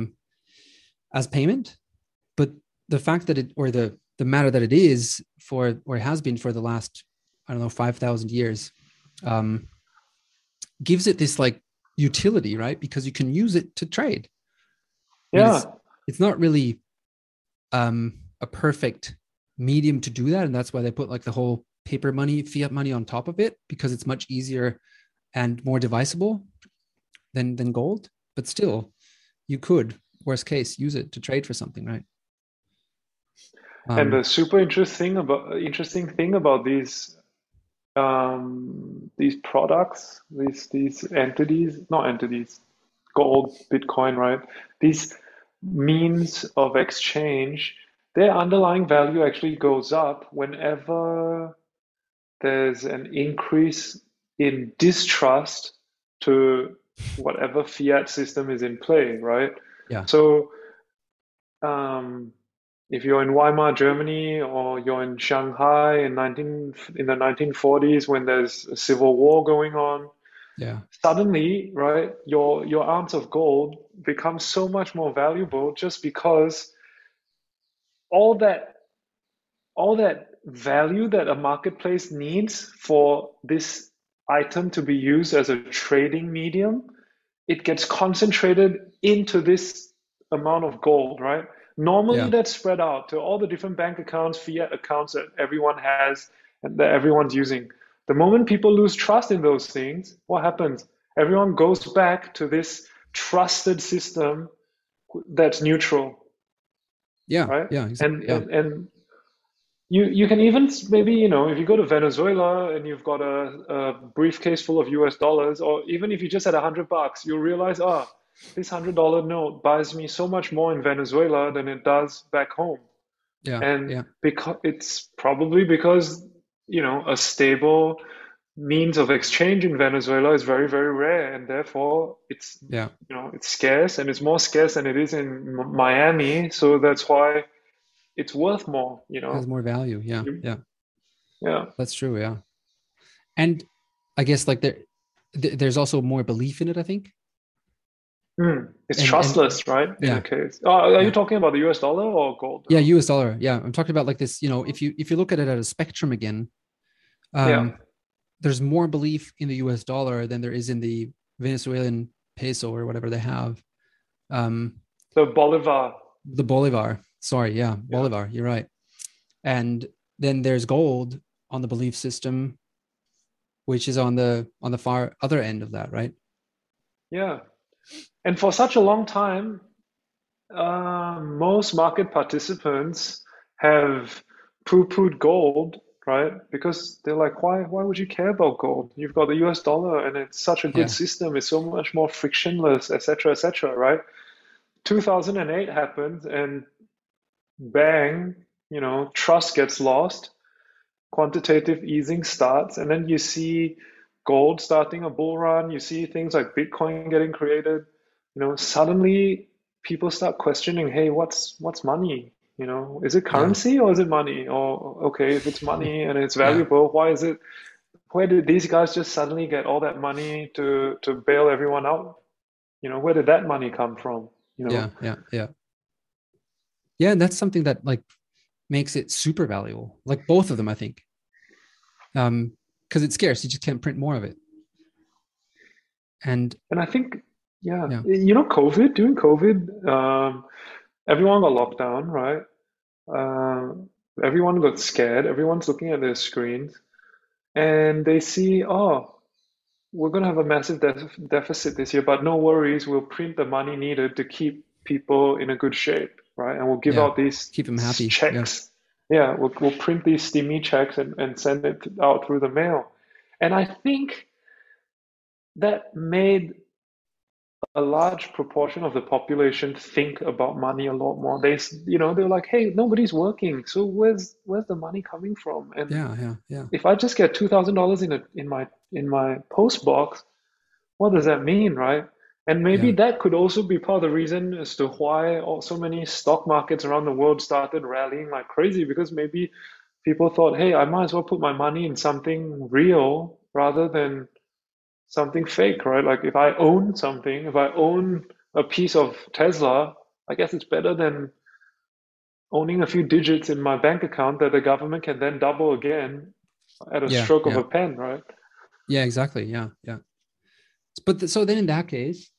as payment but the fact that it or the the matter that it is for or has been for the last i don't know 5000 years um gives it this like utility right because you can use it to trade I mean, Yeah, it's, it's not really um, a perfect medium to do that, and that's why they put like the whole paper money, fiat money on top of it because it's much easier and more divisible than than gold. But still, you could, worst case, use it to trade for something, right? and Um, the super interesting about interesting thing about these um, these products, these these entities, not entities, gold, Bitcoin, right? These means of exchange, their underlying value actually goes up whenever there's an increase in distrust to whatever fiat system is in play, right? Yeah. So, um, if you're in Weimar, Germany, or you're in Shanghai in 19 in the 1940s when there's a civil war going on, yeah, suddenly, right, your your ounce of gold becomes so much more valuable just because all that all that value that a marketplace needs for this item to be used as a trading medium, it gets concentrated into this amount of gold, right? Normally Yeah. that's spread out to all the different bank accounts, fiat accounts that everyone has and that everyone's using. The moment people lose trust in those things, what happens? Everyone goes back to this trusted system that's neutral, yeah, right? yeah, exactly. And yeah, and, and you you can even maybe you know if you go to Venezuela and you've got a, a briefcase full of US dollars, or even if you just had a hundred bucks, you'll realize, ah, this hundred dollar note buys me so much more in Venezuela than it does back home, yeah, and yeah, because it's probably because you know a stable means of exchange in Venezuela is very very rare, and therefore it's yeah. you know it's scarce and it's more scarce than it is in M- Miami, so that's why it's worth more, you know. Has more value. Yeah, yeah. Yeah. That's true. Yeah, and I guess like there, th- there's also more belief in it. I think. Hmm. It's And- and- trustless, right? Yeah. the case. Oh, are Yeah. you talking about the US dollar or gold? Yeah, U.S. dollar. Yeah, I'm talking about like this. You know, if you if you look at it at a spectrum again, um, Yeah. there's more belief in the U.S. dollar than there is in the Venezuelan peso or whatever they have. Um, The Bolivar. the bolivar. Sorry, yeah, bolivar. You're right. And then there's gold on the belief system, which is on the on the far other end of that, right? Yeah. And for such a long time, uh, most market participants have poo-pooed gold right? Because they're like, why why would you care about gold? You've got the US dollar and it's such a good Yeah. system, it's so much more frictionless, etc., etc., right? 2008 happens and bang, you know, trust gets lost, quantitative easing starts, and then you see gold starting a bull run, you see things like Bitcoin getting created, you know, suddenly people start questioning, hey, what's what's money? You know, is it Yeah. currency or is it money? Or okay, if it's money and it's Yeah. valuable, why is it where did these guys just suddenly get all that money to to bail everyone out? You know, where did that money come from? You know, Yeah. Yeah. Yeah. Yeah. And that's something that like makes it super valuable. Like both of them, I think. Um, because it's scarce. You just can't print more of it. And And I think, yeah, Yeah. you know, COVID, during COVID, um, everyone got locked down, right? Um, everyone got scared. Everyone's looking at their screens and they see, oh, we're going to have a massive def deficit this year, but no worries, we'll print the money needed to keep people in a good shape, right? And we'll give Yeah. out these keep them happy. Checks. Yeah, we'll, we'll print these stimmy checks and, and send it out through the mail. And I think that made a large proportion of the population think about money a lot more. They, you know, they're like, hey, nobody's working, so where's where's the money coming from? And Yeah. Yeah. Yeah. if I just get two thousand dollars in a in my in my post box, what does that mean, right? And maybe Yeah. that could also be part of the reason as to why all, so many stock markets around the world started rallying like crazy because maybe people thought, hey, I might as well put my money in something real rather than something fake, right? Like if I own something, if I own a piece of Tesla, I guess it's better than owning a few digits in my bank account that the government can then double again at a Yeah. stroke of a pen, right? Yeah, exactly. Yeah, yeah. But the, so then in that case,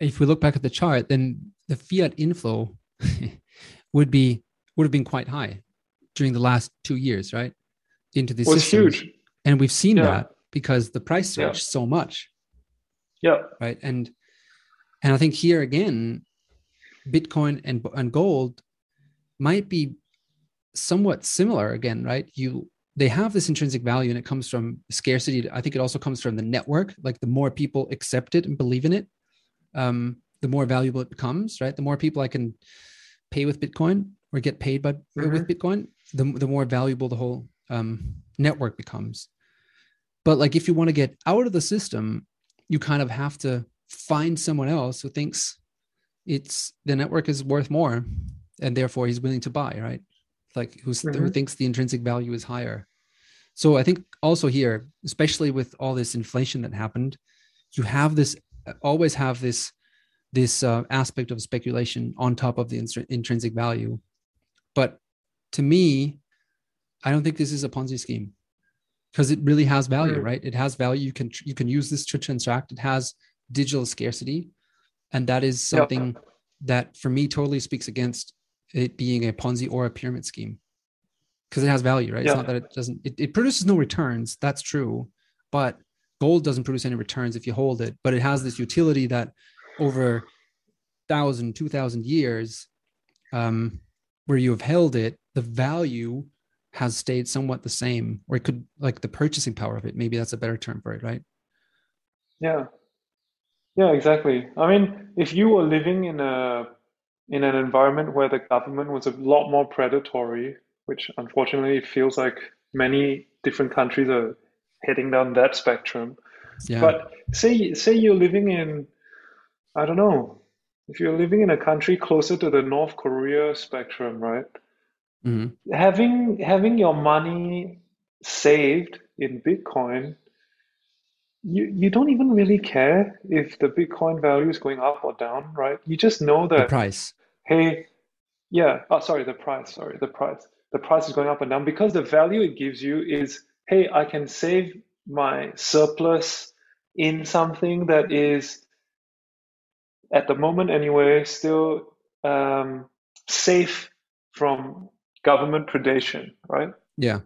if we look back at the chart, then the fiat inflow would be would have been quite high during the last two years, right? Into the was huge. and we've seen Yeah. that because the price Yeah. surged so much, Yeah. right? And and I think here again, Bitcoin and and gold might be somewhat similar again, right? You they have this intrinsic value and it comes from scarcity. I think it also comes from the network. Like the more people accept it and believe in it, um, the more valuable it becomes, right? The more people I can pay with Bitcoin or get paid by with Bitcoin, the, the more valuable the whole um, network becomes. But like if you want to get out of the system, you kind of have to find someone else who thinks it's the network is worth more and therefore he's willing to buy, right? Like who's, who thinks the intrinsic value is higher. So I think also here, especially with all this inflation that happened, you have this always have this this uh, aspect of speculation on top of the intr- intrinsic value. But to me, I don't think this is a Ponzi scheme because it really has value, Mm. right? It has value. You can you can use this to transact. It has digital scarcity, and that is something that for me totally speaks against it being a Ponzi or a pyramid scheme because it has value, right? It's not that it doesn't. It, it produces no returns. That's true, but gold doesn't produce any returns if you hold it. But it has this utility that over thousand, two thousand years, um, where you have held it, the value has stayed somewhat the same, or it could like the purchasing power of it. Maybe that's a better term for it, right? Yeah. Yeah, exactly. I mean, if you were living in a in an environment where the government was a lot more predatory, which unfortunately feels like many different countries are heading down that spectrum. Yeah. But say say you're living in, I don't know, if you're living in a country closer to the North Korea spectrum, right? Mhm. Having having your money saved in Bitcoin, you you don't even really care if the Bitcoin value is going up or down, right? You just know The that, price. hey, yeah, oh, sorry, the price, sorry, the price. The price is going up and down because the value it gives you is, hey, I can save my surplus in something that is, at the moment anyway, still um, safe from government predation, right? Yeah.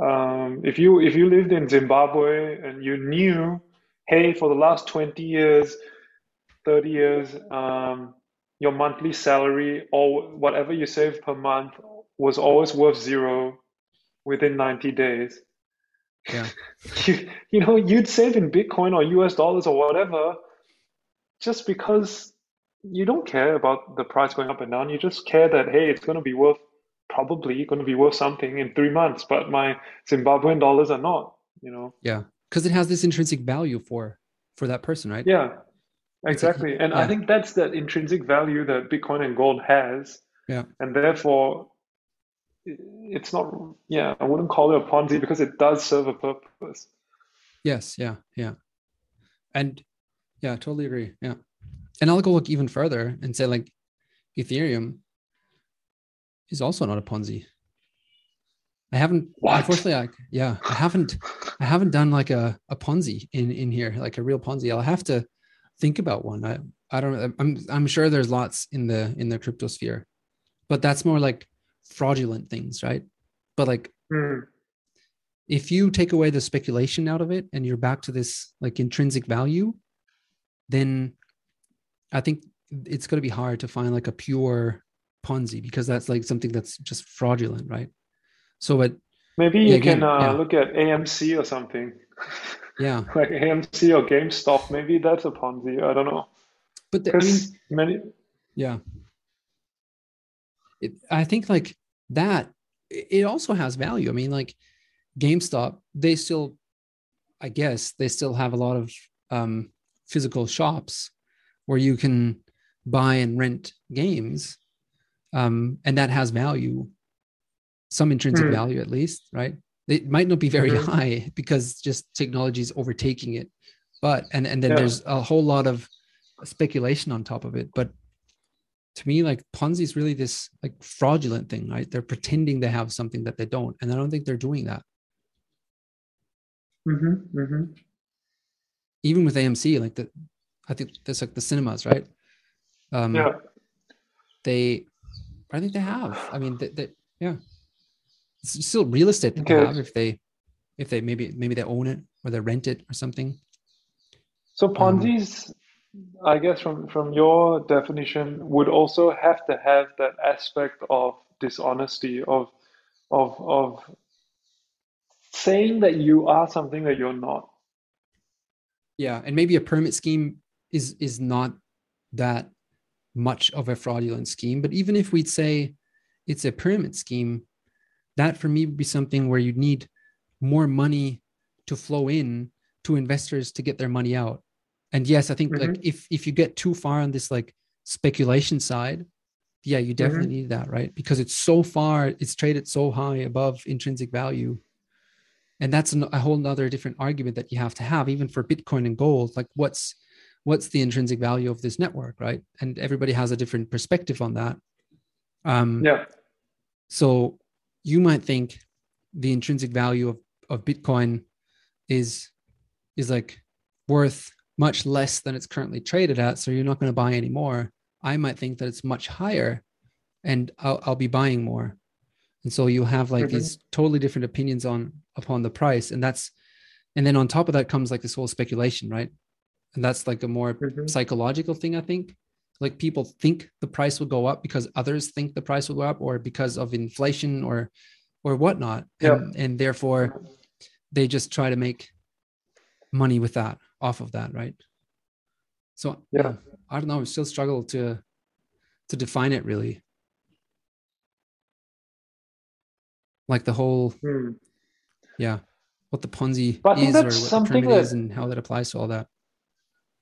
Um, if you if you lived in Zimbabwe and you knew, hey, for the last 20 years, 30 years, um, your monthly salary or whatever you save per month was always worth zero, within 90 days. Yeah. you, you know, you'd save in Bitcoin or US dollars or whatever just because you don't care about the price going up and down. You just care that, hey, it's going to be worth, probably going to be worth something in three months, but my Zimbabwean dollars are not, you know? Yeah. Because it has this intrinsic value for for that person, right? Yeah, exactly. And yeah. I think that's that intrinsic value that Bitcoin and gold has. Yeah. And therefore, it's not, yeah, I wouldn't call it a Ponzi because it does serve a purpose. Yes. Yeah. Yeah. And yeah, I totally agree. Yeah. And I'll go look even further and say like Ethereum is also not a Ponzi. I haven't What? unfortunately I yeah, I haven't I haven't done like a, a Ponzi in, in here, like a real Ponzi. I'll have to think about one. I I don't I'm I'm sure there's lots in the in the crypto sphere, but that's more like fraudulent things, right? But like Hmm. if you take away the speculation out of it and you're back to this like intrinsic value, then I think it's going to be hard to find like a pure Ponzi because that's like something that's just fraudulent, right? So, but Maybe you again, can uh, yeah. look at AMC or something. yeah, like AMC or GameStop. Maybe that's a Ponzi. I don't know. but the, I mean, many, yeah, it, I think like that. It also has value. I mean, like GameStop, they still, I guess, they still have a lot of um, physical shops where you can buy and rent games, um, and that has value, some intrinsic Hmm. value at least, right? It might not be very Mhm. high because just technology is overtaking it, but and and then Yeah. there's a whole lot of speculation on top of it. But to me, like Ponzi is really this like fraudulent thing, right? They're pretending they have something that they don't, and I don't think they're doing that. hmm hmm Even with AMC, like the, I think there's like the cinemas, right? Um, yeah, they I think they have. I mean, that yeah, it's still real estate that Okay. they have if they if they maybe maybe they own it or they rent it or something. So Um, Ponzi's, I guess from from your definition, would also have to have that aspect of dishonesty of of of saying that you are something that you're not. Yeah, and maybe a pyramid scheme is is not that much of a fraudulent scheme, but even if we'd say it's a pyramid scheme, that for me would be something where you'd need more money to flow in to investors to get their money out. And yes, I think like if if you get too far on this like speculation side, yeah, you definitely need that, right? Because it's so far, it's traded so high above intrinsic value. And that's an- a whole nother different argument that you have to have, even for Bitcoin and gold. Like, what's what's the intrinsic value of this network, right? And everybody has a different perspective on that. Um, Yeah. so you might think the intrinsic value of, of Bitcoin is is like worth much less than it's currently traded at. So you're not going to buy any more. I might think that it's much higher and I'll, I'll be buying more. And so you have like Mhm. these totally different opinions on upon the price. And that's and then on top of that comes like this whole speculation, right? And that's like a more Mhm. psychological thing, I think. Like people think the price will go up because others think the price will go up, or because of inflation or or whatnot. Yeah. And, and therefore they just try to make money with that off of that, right? So Yeah. I don't know. I still struggle to to define it really. Like the whole Hmm. yeah, what the Ponzi But is or what something pyramid is and how that applies to all that.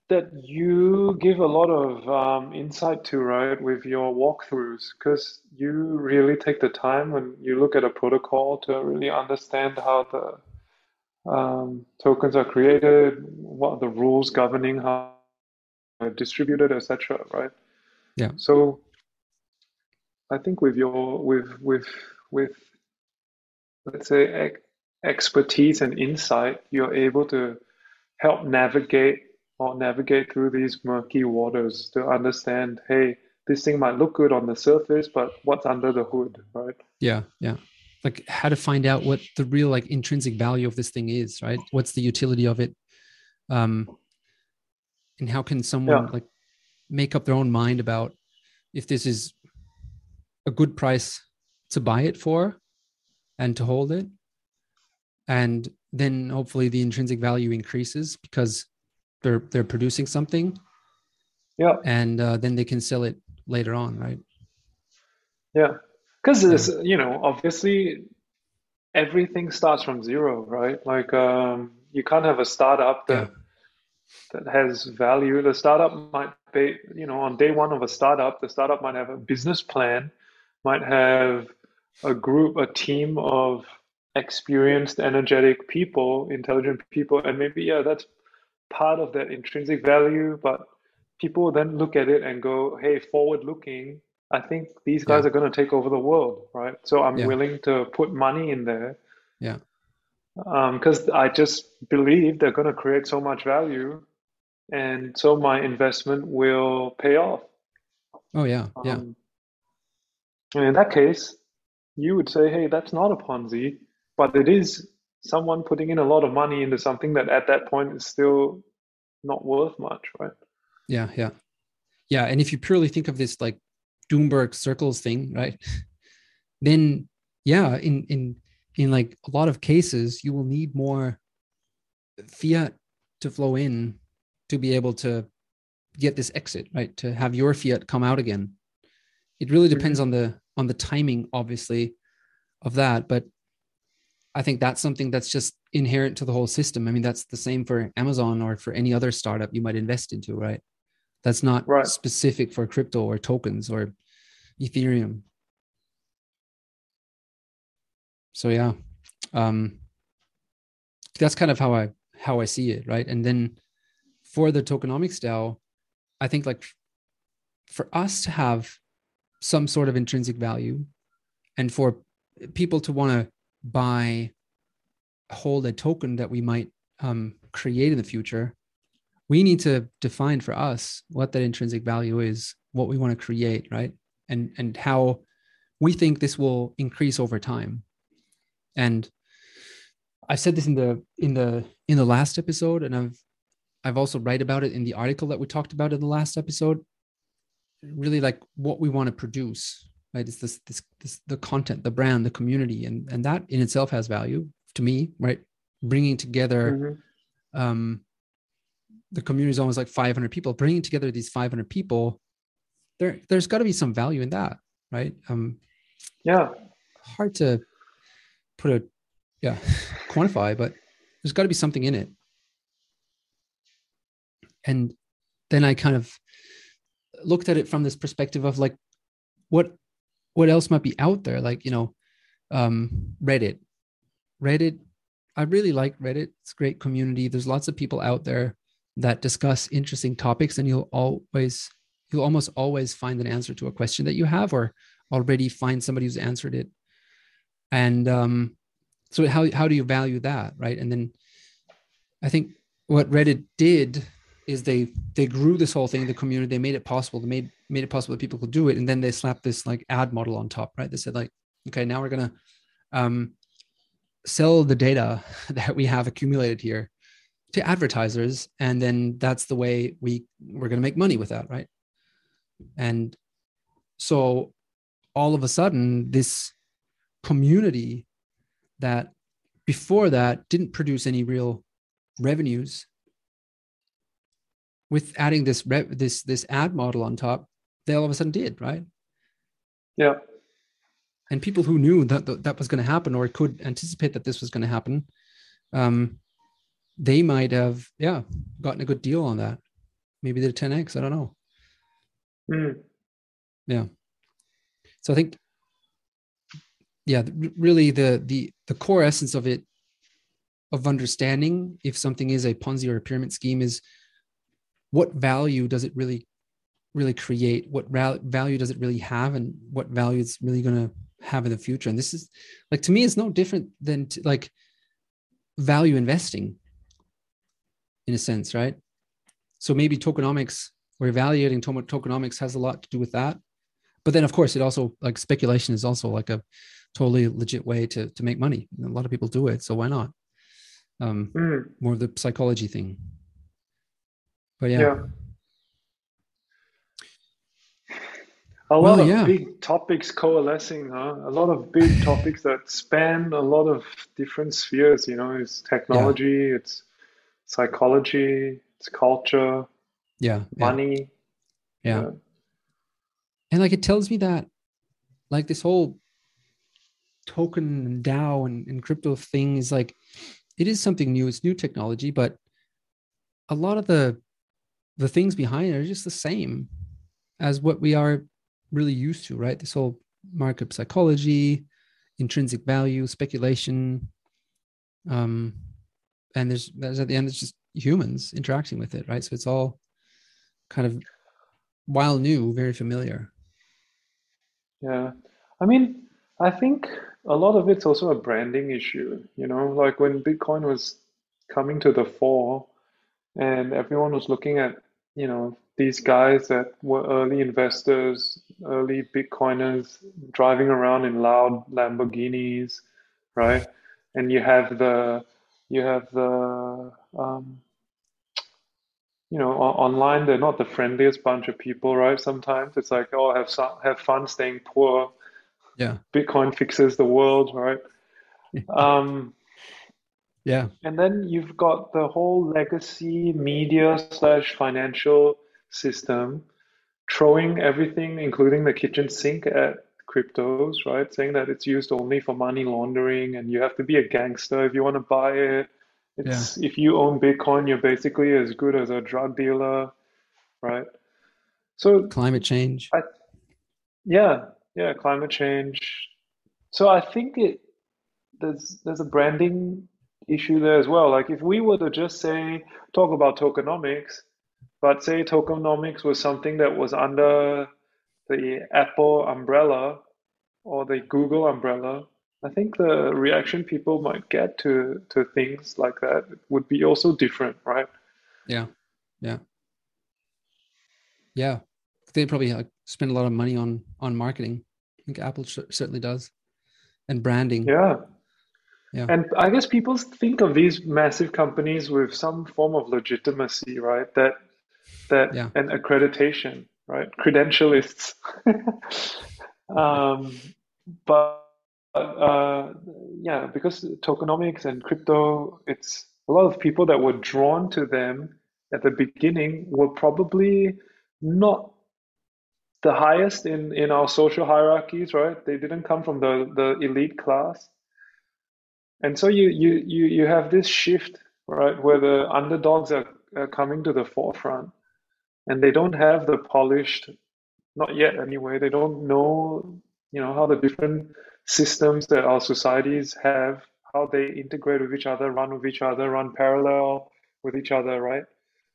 that you give a lot of um, insight to, right, with your walkthroughs, because you really take the time when you look at a protocol to really understand how the um, tokens are created, what are the rules governing how they're distributed, etc., right? Yeah. So I think with your with with with let's say ex- expertise and insight, you're able to help navigate or navigate through these murky waters to understand, hey, this thing might look good on the surface, but what's under the hood, right? Yeah, yeah. Like how to find out what the real like intrinsic value of this thing is, right? What's the utility of it? Um and how can someone Yeah. like make up their own mind about if this is a good price to buy it for and to hold it and then hopefully the intrinsic value increases because they're they're producing something yeah and uh, then they can sell it later on right yeah because yeah. you know obviously everything starts from zero right like um, you can't have a startup that yeah. that has value the startup might be you know on day one of a startup the startup might have a business plan might have a group a team of experienced energetic people intelligent people and maybe yeah that's part of that intrinsic value but people then look at it and go hey forward looking i think these guys yeah. are going to take over the world right so i'm yeah. willing to put money in there yeah because um, i just believe they're going to create so much value and so my investment will pay off oh yeah yeah um, and in that case you would say hey that's not a ponzi but it is someone putting in a lot of money into something that at that point is still not worth much, right? Yeah, yeah, yeah. And if you purely think of this like Doomberg circles thing, right? Then yeah, in in in like a lot of cases, you will need more fiat to flow in to be able to get this exit, right? To have your fiat come out again. It really depends mm-hmm. on the on the timing, obviously, of that. But I think that's something that's just inherent to the whole system. I mean, that's the same for Amazon or for any other startup you might invest into, right? That's not right. specific for crypto or tokens or Ethereum. So yeah, um, that's kind of how I how I see it, right? And then for the tokenomics DAO, I think like for us to have some sort of intrinsic value, and for people to want to buy hold a token that we might um, create in the future, we need to define for us what that intrinsic value is, what we want to create, right? And and how we think this will increase over time. And I said this in the in the in the last episode, and I've I've also write about it in the article that we talked about in the last episode. Really like what we want to produce, right it's this, this this the content the brand the community and and that in itself has value to me right bringing together mm-hmm. um the community is almost like 500 people. Bringing together these 500 people there there's got to be some value in that right? Um yeah. hard to put a yeah quantify but there's got to be something in it. And then i kind of looked at it from this perspective of like what what else might be out there? Like you know um, reddit. Reddit i really like reddit. It's a great community. There's lots of people out there that discuss interesting topics and you'll always you'll almost always find an answer to a question that you have or already find somebody who's answered it. And um, so how, how do you value that right? And then i think what reddit did is they they grew this whole thing the community they made it possible they made made it possible that people could do it and then they slapped this like ad model on top right? They said like okay now we're gonna um, sell the data that we have accumulated here to advertisers and then that's the way we we're going to make money with that right and so all of a sudden this community that before that didn't produce any real revenues with adding this this this ad model on top, they all of a sudden did right. Yeah. And people who knew that that, that was going to happen or could anticipate that this was going to happen, um, they might have yeah gotten a good deal on that. Maybe they're 10x. I don't know. Mm. Yeah. So I think yeah really the the the core essence of it of understanding if something is a ponzi or a pyramid scheme is what value does it really really create what value does it really have and what value it's really going to have in the future and this is like to me it's no different than to, like value investing in a sense right so maybe tokenomics or evaluating tokenomics has a lot to do with that but then of course it also like speculation is also like a totally legit way to to make money a lot of people do it so why not um mm. more of the psychology thing but yeah. yeah. a lot Well, of yeah. big topics coalescing, huh? A lot of big topics that span a lot of different spheres. You know, it's Yeah, technology, it's psychology, it's culture, yeah, yeah, money. yeah. Yeah, And like it tells me that like this whole token and DAO and, and crypto thing is like it is something new. It's new technology, but a lot of the the things behind it are just the same as what we are really used to, right? This whole market psychology, intrinsic value, speculation, um, and there's there's at the end it's just humans interacting with it, right? So it's all kind of while new, very familiar. yeah. I mean, I think a lot of it's also a branding issue. You know, like when Bitcoin was coming to the fore, and everyone was looking at, you know, these guys that were early investors, early Bitcoiners driving around in loud Lamborghinis, right? And you have the you have the um, you know, o- online they're not the friendliest bunch of people, right? Sometimes it's like, oh, have some, have fun staying poor. Yeah. Bitcoin fixes the world, right? Um, Yeah. and then you've got the whole legacy media slash financial system throwing everything, including the kitchen sink, at cryptos, right? Saying that it's used only for money laundering and you have to be a gangster if you want to buy it. Yeah. It's if you own Bitcoin, you're basically as good as a drug dealer, right? So Climate change. I yeah, yeah, climate change. So I think it there's there's a branding issue there as well. Like if we were to just say talk about tokenomics, but say tokenomics was something that was under the Apple umbrella or the Google umbrella, I think the reaction people might get to to things like that would be also different, right? Yeah. Yeah. Yeah. They probably like, spend a lot of money on on marketing. I think Apple cer- certainly does, and branding. Yeah. Yeah. And I guess people think of these massive companies with some form of legitimacy, right? That that Yeah. and accreditation, right? Credentialists. Um, but uh, yeah, because tokenomics and crypto, it's a lot of people that were drawn to them at the beginning were probably not the highest in in our social hierarchies, right? They didn't come from the the elite class. And so you you you you have this shift, right, where the underdogs are, are coming to the forefront, and they don't have the polished, not yet anyway. They don't know, you know, how the different systems that our societies have, how they integrate with each other, run with each other, run parallel with each other, right?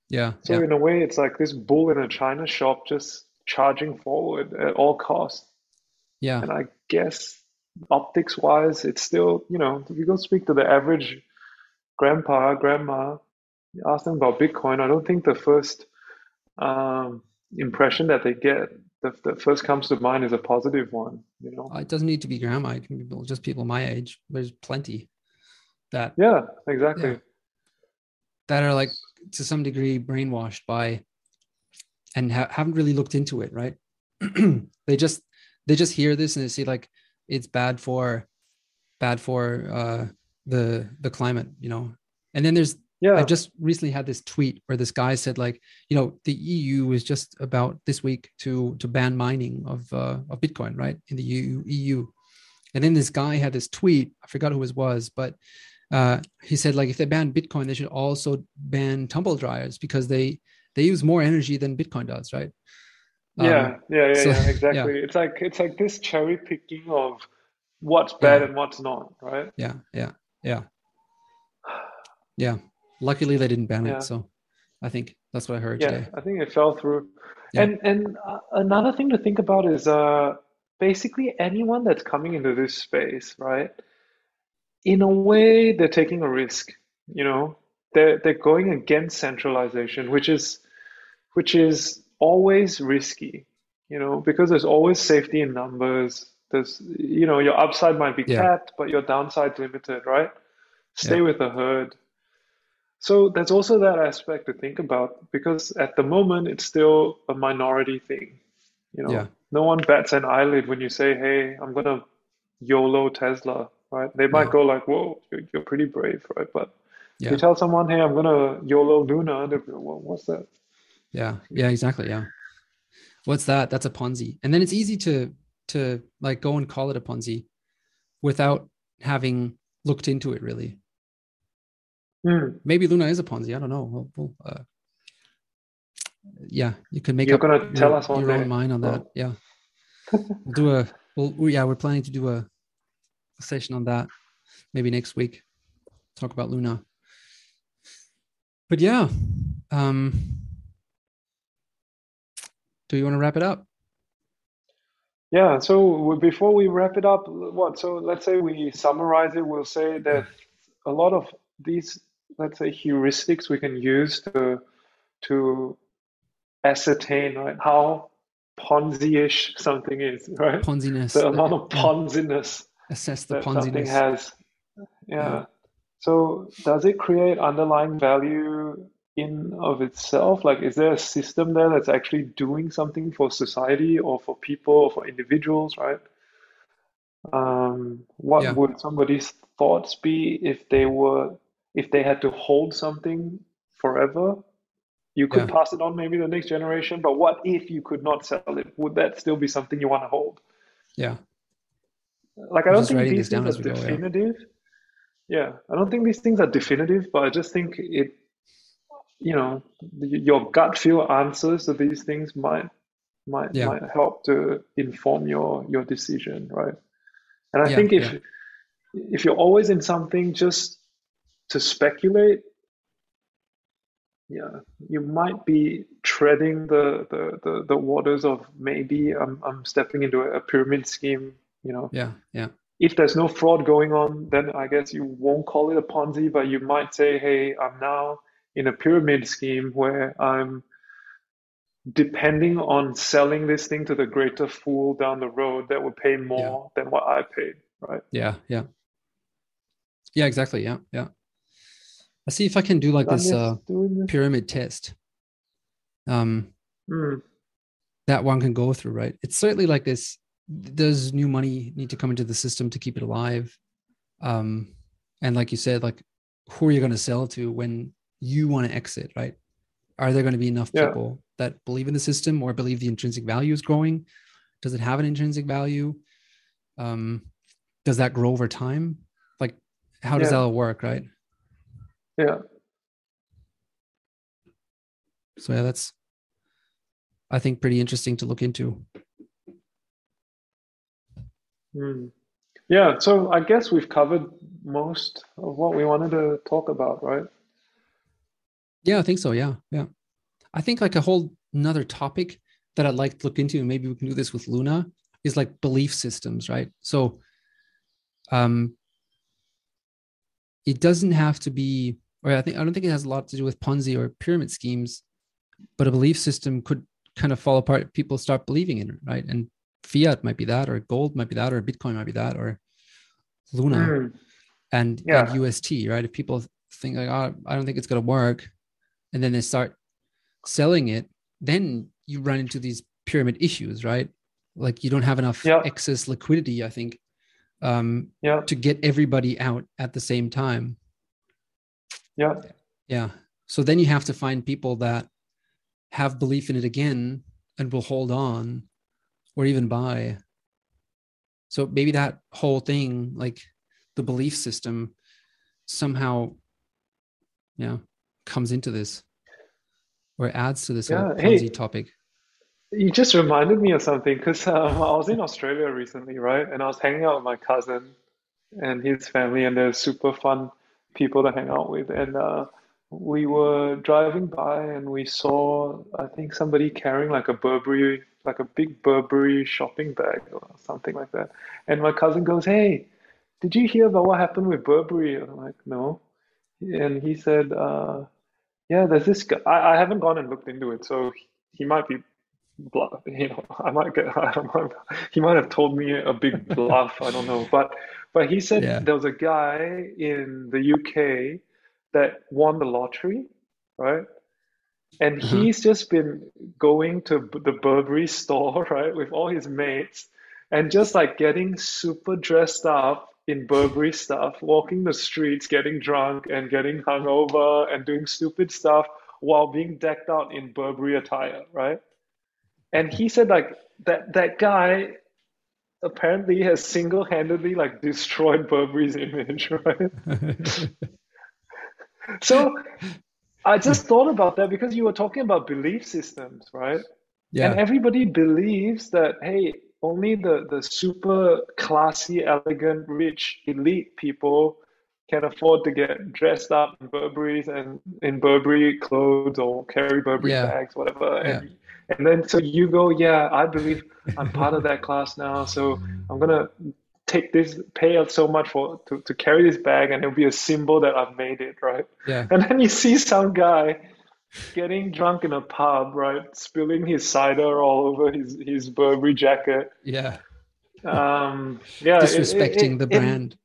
Yeah. So Yeah. in a way, it's like this bull in a china shop just charging forward at all costs. Yeah. And I guess optics wise, it's still, you know, if you go speak to the average grandpa, grandma, ask them about Bitcoin, I don't think the first um, impression that they get, the, the first comes to mind is a positive one, you know? It doesn't need to be grandma. It can be people- just people my age. There's plenty that Yeah, exactly. Yeah. that are like to some degree brainwashed by and ha- haven't really looked into it right they just they just hear this and they see like it's bad for bad for uh the the climate you know and then there's Yeah, i just recently had this tweet where this guy said like you know the eu is just about this week to to ban mining of uh of bitcoin right in the eu eu and then this guy had this tweet i forgot who it was but uh, he said like if they ban Bitcoin, they should also ban tumble dryers because they they use more energy than Bitcoin does, right? yeah, Um, yeah, yeah, so yeah, yeah, exactly. It's like it's like this cherry picking of what's bad yeah, and what's not, right? yeah, yeah, yeah, yeah. Luckily, they didn't ban it, so I think that's what I heard yeah, today. I think it fell through. Yeah, And and uh, another thing to think about is uh basically anyone that's coming into this space, right? In a way, they're taking a risk, you know. They're they're going against centralization, which is which is always risky, you know, because there's always safety in numbers. There's, you know, your upside might be yeah, capped, but your downside's limited, right? yeah, Stay with the herd. So there's also that aspect to think about because at the moment it's still a minority thing, you yeah, know. no one bats an eyelid when you say, "Hey, I'm gonna YOLO Tesla," right? They might Yeah. go like, "Whoa, you're, you're pretty brave," right? But Yeah. you tell someone, "Hey, I'm gonna YOLO Luna," they'll be, well, what's that? Yeah. Yeah. Exactly. Yeah. What's that? That's a Ponzi. And then it's easy to to like go and call it a Ponzi without having looked into it really. Hmm. Maybe Luna is a Ponzi. I don't know. We'll, we'll, uh, yeah, you can make You're gonna your, tell us your own mind on that. Well. Yeah. we'll do a. Well, yeah, we're planning to do a, a session on that maybe next week. Talk about Luna. But yeah. Um do you want to wrap it up? Yeah, so before we wrap it up, what? So let's say we summarize it, we'll say that a lot of these, let's say, heuristics we can use to to ascertain, right, how Ponzi-ish something is, right? Ponziness. The amount of Ponziness assess the that something has. Yeah. Yeah. So does it create underlying value in of itself? Like, is there a system there that's actually doing something for society or for people or for individuals, right? Um, what Yeah. would somebody's thoughts be if they were if they had to hold something forever? You could Yeah. pass it on maybe the next generation, but what if you could not sell it? Would that still be something you want to hold? Yeah. Like, I I'm don't think these things are go, yeah. definitive. Yeah, I don't think these things are definitive, but I just think it, you know, your gut feel answers to these things might might Yeah. might help to inform your your decision, right? And I Yeah, think if yeah. if you're always in something just to speculate, yeah, you might be treading the the the, the waters of maybe I'm I'm stepping into a pyramid scheme, you know. Yeah. Yeah. If there's no fraud going on, then I guess you won't call it a Ponzi, but you might say, hey, I'm now in a pyramid scheme where I'm depending on selling this thing to the greater fool down the road that will pay more than what I paid, right? Yeah. Yeah. Yeah, exactly. Yeah. Yeah. I'll see if I can do like this uh this. pyramid test. Um Mm, that one can go through, right? It's certainly like this. Does new money need to come into the system to keep it alive? Um, and like you said, like who are you going to sell to when you want to exit, right? Are there going to be enough Yeah. people that believe in the system or believe the intrinsic value is growing? Does it have an intrinsic value? Um, does that grow over time? Like, how does that all work, right? Yeah. So yeah, that's I think pretty interesting to look into. Mm. Yeah, so I guess we've covered most of what we wanted to talk about, right? Yeah, I think so. Yeah, yeah. I think like a whole another topic that I'd like to look into, and maybe we can do this with Luna, is like belief systems, right? So, um, it doesn't have to be, or I think I don't think it has a lot to do with Ponzi or pyramid schemes, but a belief system could kind of fall apart. if People start believing in it, right? And fiat might be that, or gold might be that, or Bitcoin might be that, or Luna Mm, and, Yeah. and UST, right? If people think like, oh, I don't think it's gonna work, and then they start selling it, then you run into these pyramid issues, right? Like you don't have enough Yeah. excess liquidity, I think, um, yeah, to get everybody out at the same time. Yeah, Yeah. So then you have to find people that have belief in it again and will hold on or even buy. So maybe that whole thing, like the belief system, somehow, yeah, comes into this or adds to this whole Yeah, hey. Topic. You just reminded me of something because um, I was in Australia recently, right? And I was hanging out with my cousin and his family, and they're super fun people to hang out with. And uh, we were driving by, and we saw, I think, somebody carrying like a Burberry, like a big Burberry shopping bag or something like that. And my cousin goes, "Hey, did you hear about what happened with Burberry?" And I'm like, "No." And he said, uh, "Yeah, there's this guy. I, I haven't gone and looked into it, so he might be." bluff. You know, I might get. I might, he might have told me a big bluff. I don't know, but but he said Yeah. there was a guy in the UK that won the lottery, right? and Uh-huh. he's just been going to the Burberry store, right, with all his mates, and just like getting super dressed up in Burberry stuff, walking the streets, getting drunk and getting hungover and doing stupid stuff while being decked out in Burberry attire, right? And he said like that that guy apparently has single-handedly like destroyed Burberry's image, right? So I just thought about that because you were talking about belief systems, right? yeah. And everybody believes that, hey, only the, the super classy, elegant, rich, elite people can afford to get dressed up in Burberry's and in Burberry clothes or carry Burberry Yeah. bags, whatever. Yeah. And then so you go, yeah, I believe I'm part of that class now, so I'm gonna take this, pay out so much for to, to carry this bag, and it'll be a symbol that I've made it, right? yeah. And then you see some guy getting drunk in a pub, right? Spilling his cider all over his, his Burberry jacket. Yeah. Um, yeah, it- it- Disrespecting it- the brand.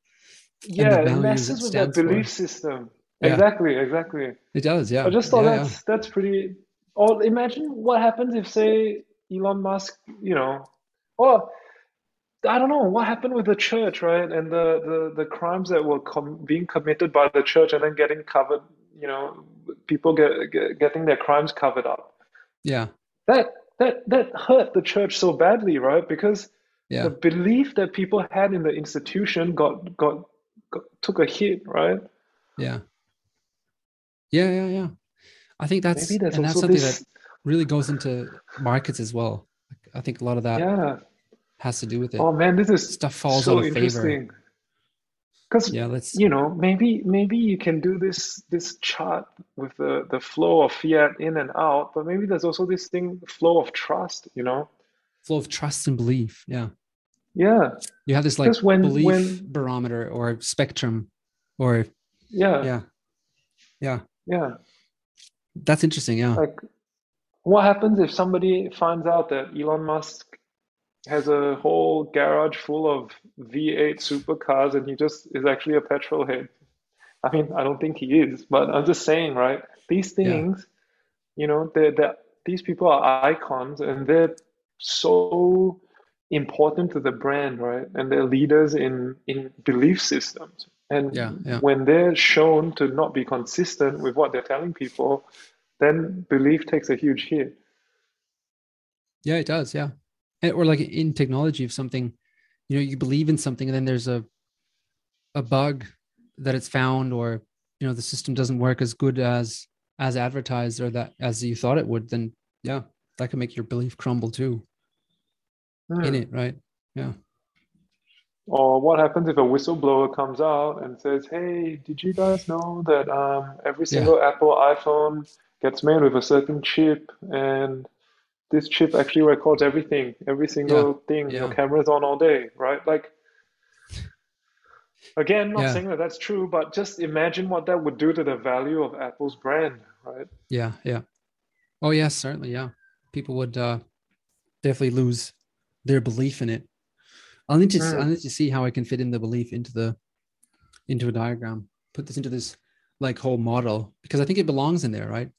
yeah, it values it messes with that stands for. belief system. Yeah. Exactly, exactly. It does. Yeah. I just thought yeah, that's that's pretty. Or imagine what happens if, say, Elon Musk, you know, or I don't know what happened with the church, right? And the the, the crimes that were com being committed by the church and then getting covered, you know, people get, get getting their crimes covered up. Yeah. That that that hurt the church so badly, right? Because Yeah. the belief that people had in the institution got got, got took a hit, right? Yeah. Yeah. Yeah. Yeah. I think that's and that's something this. that really goes into markets as well. I think a lot of that Yeah. has to do with it. Oh man, this is Stuff falls so out of favor. interesting. Because Yeah. Let's. you know, maybe maybe you can do this this chart with the the flow of fiat in and out, but maybe there's also this thing, flow of trust, you know? Flow of trust and belief. Yeah. Yeah. You have this like when belief when barometer or spectrum, or yeah, yeah, yeah. yeah. That's interesting. Yeah. Like what happens if somebody finds out that Elon Musk has a whole garage full of V8 supercars and he just is actually a petrol head? I mean, I don't think he is, but I'm just saying, right? These Yeah. things, you know, they're, they're, these people are icons and they're so important to the brand, right? And they're leaders in in belief systems. And Yeah, yeah. when they're shown to not be consistent with what they're telling people, then belief takes a huge hit. Yeah, it does. Yeah. And- Or like in technology, if something, you know, you believe in something and then there's a a bug that it's found or you know the system doesn't work as good as as advertised or that as you thought it would, then yeah, that can make your belief crumble too Hmm. in it, right? Yeah. Or what happens if a whistleblower comes out and says, "Hey, did you guys know that um, every Yeah. single Apple iPhone gets made with a certain chip, and this chip actually records everything, every single thing. Your camera's on all day, right?" Like, again, not Yeah. saying that that's true, but just imagine what that would do to the value of Apple's brand, right? Yeah, yeah. Oh yes, certainly, yeah. People would uh definitely lose their belief in it. I'll need to Mm. I'll need to see how I can fit in the belief into the into a diagram. Put this into this like whole model because I think it belongs in there, right?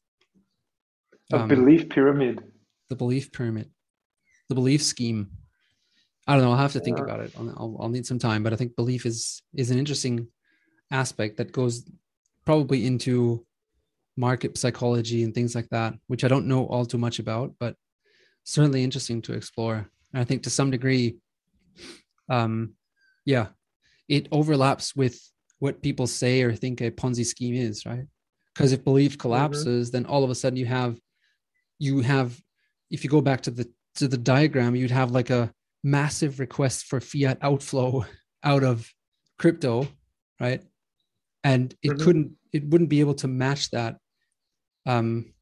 A Um, belief pyramid. the belief pyramid, the belief scheme. I don't know. I'll have to think Yeah. about it. I'll, I'll, I'll need some time, but I think belief is is an interesting aspect that goes probably into market psychology and things like that, which I don't know all too much about, but certainly interesting to explore. And I think to some degree, um, yeah, it overlaps with what people say or think a Ponzi scheme is, right? Because if belief collapses, then all of a sudden you have you have if you go back to the to the diagram, you'd have like a massive request for fiat outflow out of crypto, right? And it Mhm. couldn't, it wouldn't be able to match that. Um,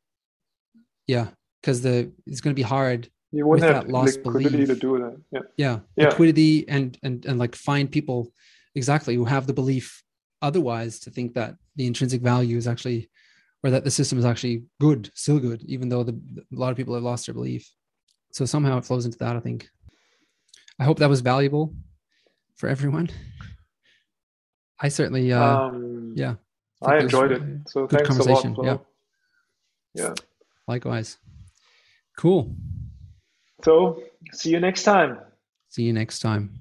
yeah, because the it's going to be hard. You wouldn't with have that lost liquidity to belief. do that. Yeah. Yeah, Yeah. liquidity and and and like find people exactly who have the belief otherwise to think that the intrinsic value is actually or that the system is actually good, still good, even though the, a lot of people have lost their belief. So somehow it flows into that. I think. I hope that was valuable for everyone. I certainly, uh, Um, yeah. I was enjoyed it. So good thanks a lot, conversation, yeah. Yeah. Likewise. Cool. So see you next time. See you next time.